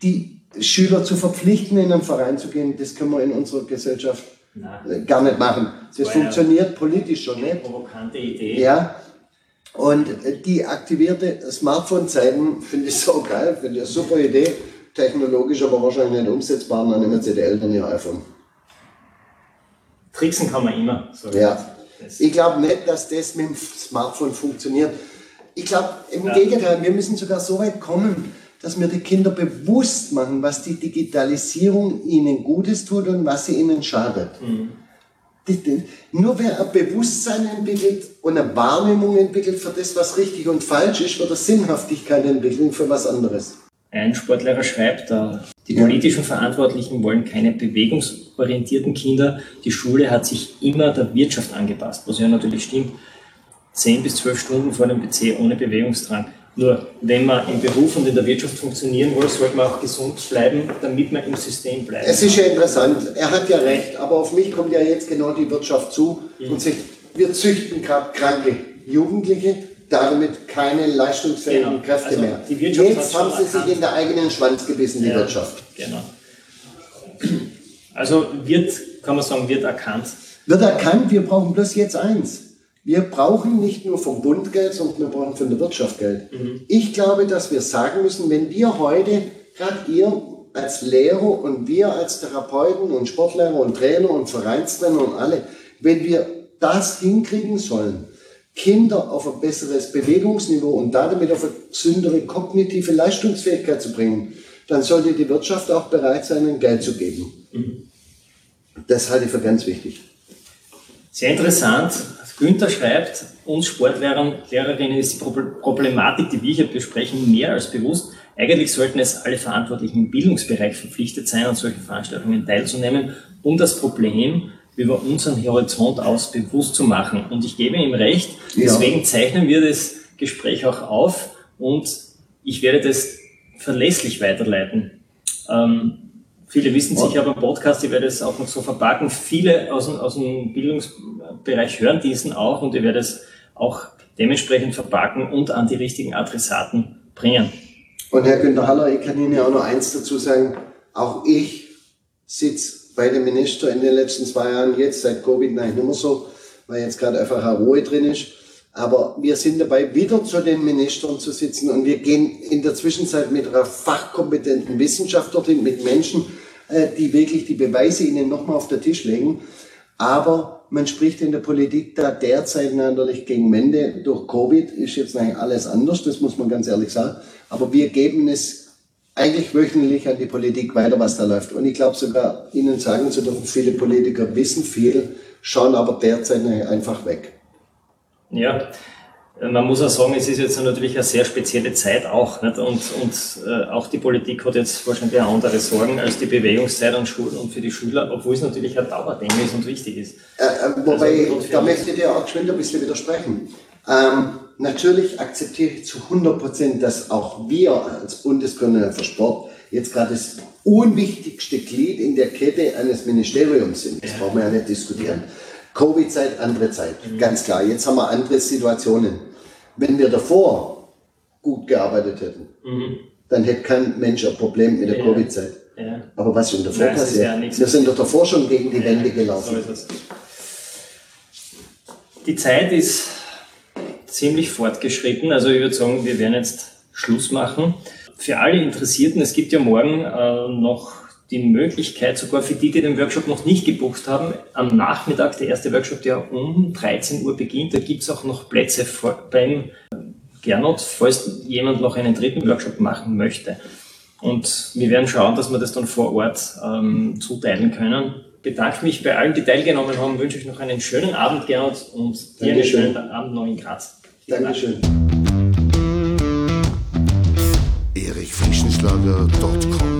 Speaker 2: die Schüler zu verpflichten, in einen Verein zu gehen, das können wir in unserer Gesellschaft Nein. gar nicht machen. Das funktioniert politisch schon nicht.
Speaker 1: Provokante Idee.
Speaker 2: Ja. Und die aktivierte Smartphone-Zeiten finde ich so geil, finde ich eine super Idee technologisch aber wahrscheinlich nicht umsetzbar, dann nehmen sie die Eltern ihr iPhone.
Speaker 1: Tricksen kann man immer.
Speaker 2: So ja. Ich glaube nicht, dass das mit dem Smartphone funktioniert. Ich glaube, im ja. Gegenteil, wir müssen sogar so weit kommen, dass wir die Kinder bewusst machen, was die Digitalisierung ihnen Gutes tut und was sie ihnen schadet. Mhm. Nur wer ein Bewusstsein entwickelt und eine Wahrnehmung entwickelt für das, was richtig und falsch ist, wird er Sinnhaftigkeit entwickeln für was anderes.
Speaker 1: Ein Sportlehrer schreibt da, die politischen Verantwortlichen wollen keine bewegungsorientierten Kinder. Die Schule hat sich immer der Wirtschaft angepasst, was ja natürlich stimmt. Zehn bis zwölf Stunden vor dem PC ohne Bewegungsdrang. Nur wenn man im Beruf und in der Wirtschaft funktionieren will, sollte man auch gesund bleiben, damit man im System bleibt.
Speaker 2: Es ist ja interessant, er hat ja recht, aber auf mich kommt ja jetzt genau die Wirtschaft zu mhm. und sagt, wir züchten gerade kranke Jugendliche, damit keine leistungsfähigen genau. Kräfte also mehr. Jetzt haben sie sich in der eigenen Schwanz gebissen, die ja, Wirtschaft.
Speaker 1: Genau. Also wird, kann man sagen, wird erkannt.
Speaker 2: Wird erkannt, wir brauchen bloß jetzt eins. Wir brauchen nicht nur vom Bund Geld, sondern wir brauchen von der Wirtschaft Geld. Mhm. Ich glaube, dass wir sagen müssen, wenn wir heute, gerade ihr als Lehrer und wir als Therapeuten und Sportlehrer und Trainer und Vereinstrainer und alle, wenn wir das hinkriegen sollen, Kinder auf ein besseres Bewegungsniveau und damit auf eine gesündere kognitive Leistungsfähigkeit zu bringen, dann sollte die Wirtschaft auch bereit sein, ein Geld zu geben. Mhm. Das halte ich für ganz wichtig.
Speaker 1: Sehr interessant. Günther schreibt, uns Sportlehrern, Lehrerinnen ist die Problematik, die wir hier besprechen, mehr als bewusst. Eigentlich sollten es alle Verantwortlichen im Bildungsbereich verpflichtet sein, an solchen Veranstaltungen teilzunehmen, um das Problem über unseren Horizont aus bewusst zu machen. Und ich gebe ihm recht, deswegen zeichnen wir das Gespräch auch auf und ich werde das verlässlich weiterleiten. Ähm, Viele wissen sicher beim Podcast, ich werde es auch noch so verpacken. Viele aus dem, aus dem Bildungsbereich hören diesen auch und ich werde es auch dementsprechend verpacken und an die richtigen Adressaten bringen.
Speaker 2: Und Herr Günter Haller, ich kann Ihnen ja auch noch eins dazu sagen. Auch ich sitze bei dem Minister in den letzten zwei Jahren, jetzt seit Covid nein, nicht mehr so, weil jetzt gerade einfach eine Ruhe drin ist. Aber wir sind dabei, wieder zu den Ministern zu sitzen und wir gehen in der Zwischenzeit mit einer fachkompetenten Wissenschaft dorthin, mit Menschen, äh, die wirklich die Beweise ihnen nochmal auf den Tisch legen. Aber man spricht in der Politik da derzeit natürlich gegen Wände. Durch Covid ist jetzt eigentlich alles anders, das muss man ganz ehrlich sagen. Aber wir geben es eigentlich wöchentlich an die Politik weiter, was da läuft. Und ich glaube sogar, Ihnen sagen zu dürfen, viele Politiker wissen viel, schauen aber derzeit einfach weg.
Speaker 1: Ja, man muss auch sagen, es ist jetzt natürlich eine sehr spezielle Zeit auch. Nicht? Und, und äh, auch die Politik hat jetzt wahrscheinlich andere Sorgen als die Bewegungszeit an Schulen und für die Schüler, obwohl es natürlich ein Dauerthema ist und wichtig ist.
Speaker 2: Äh, äh, wobei, also, da möchte ich dir auch geschwind ein bisschen widersprechen. Ähm, natürlich akzeptiere ich zu 100 Prozent, dass auch wir als Bundesgründer für Sport jetzt gerade das unwichtigste Glied in der Kette eines Ministeriums sind. Das brauchen wir ja nicht diskutieren. Covid-Zeit, andere Zeit, mhm. ganz klar. Jetzt haben wir andere Situationen. Wenn wir davor gut gearbeitet hätten, mhm. dann hätte kein Mensch ein Problem mit der ja. Covid-Zeit. Ja. Aber was denn davor Nein, passiert? Ja wir sind doch davor schon gegen die Wände gelaufen. So
Speaker 1: die Zeit ist ziemlich fortgeschritten. Also ich würde sagen, wir werden jetzt Schluss machen. Für alle Interessierten, es gibt ja morgen äh, noch die Möglichkeit, sogar für die, die den Workshop noch nicht gebucht haben, am Nachmittag, der erste Workshop, der um 13 Uhr beginnt, da gibt es auch noch Plätze beim Gernot, falls jemand noch einen dritten Workshop machen möchte. Und wir werden schauen, dass wir das dann vor Ort ähm, zuteilen können. Bedanke mich bei allen, die teilgenommen haben, wünsche euch noch einen schönen Abend, Gernot, und dir einen schönen Abend noch in Graz.
Speaker 2: Dankeschön.
Speaker 3: erichfrischenschlager.com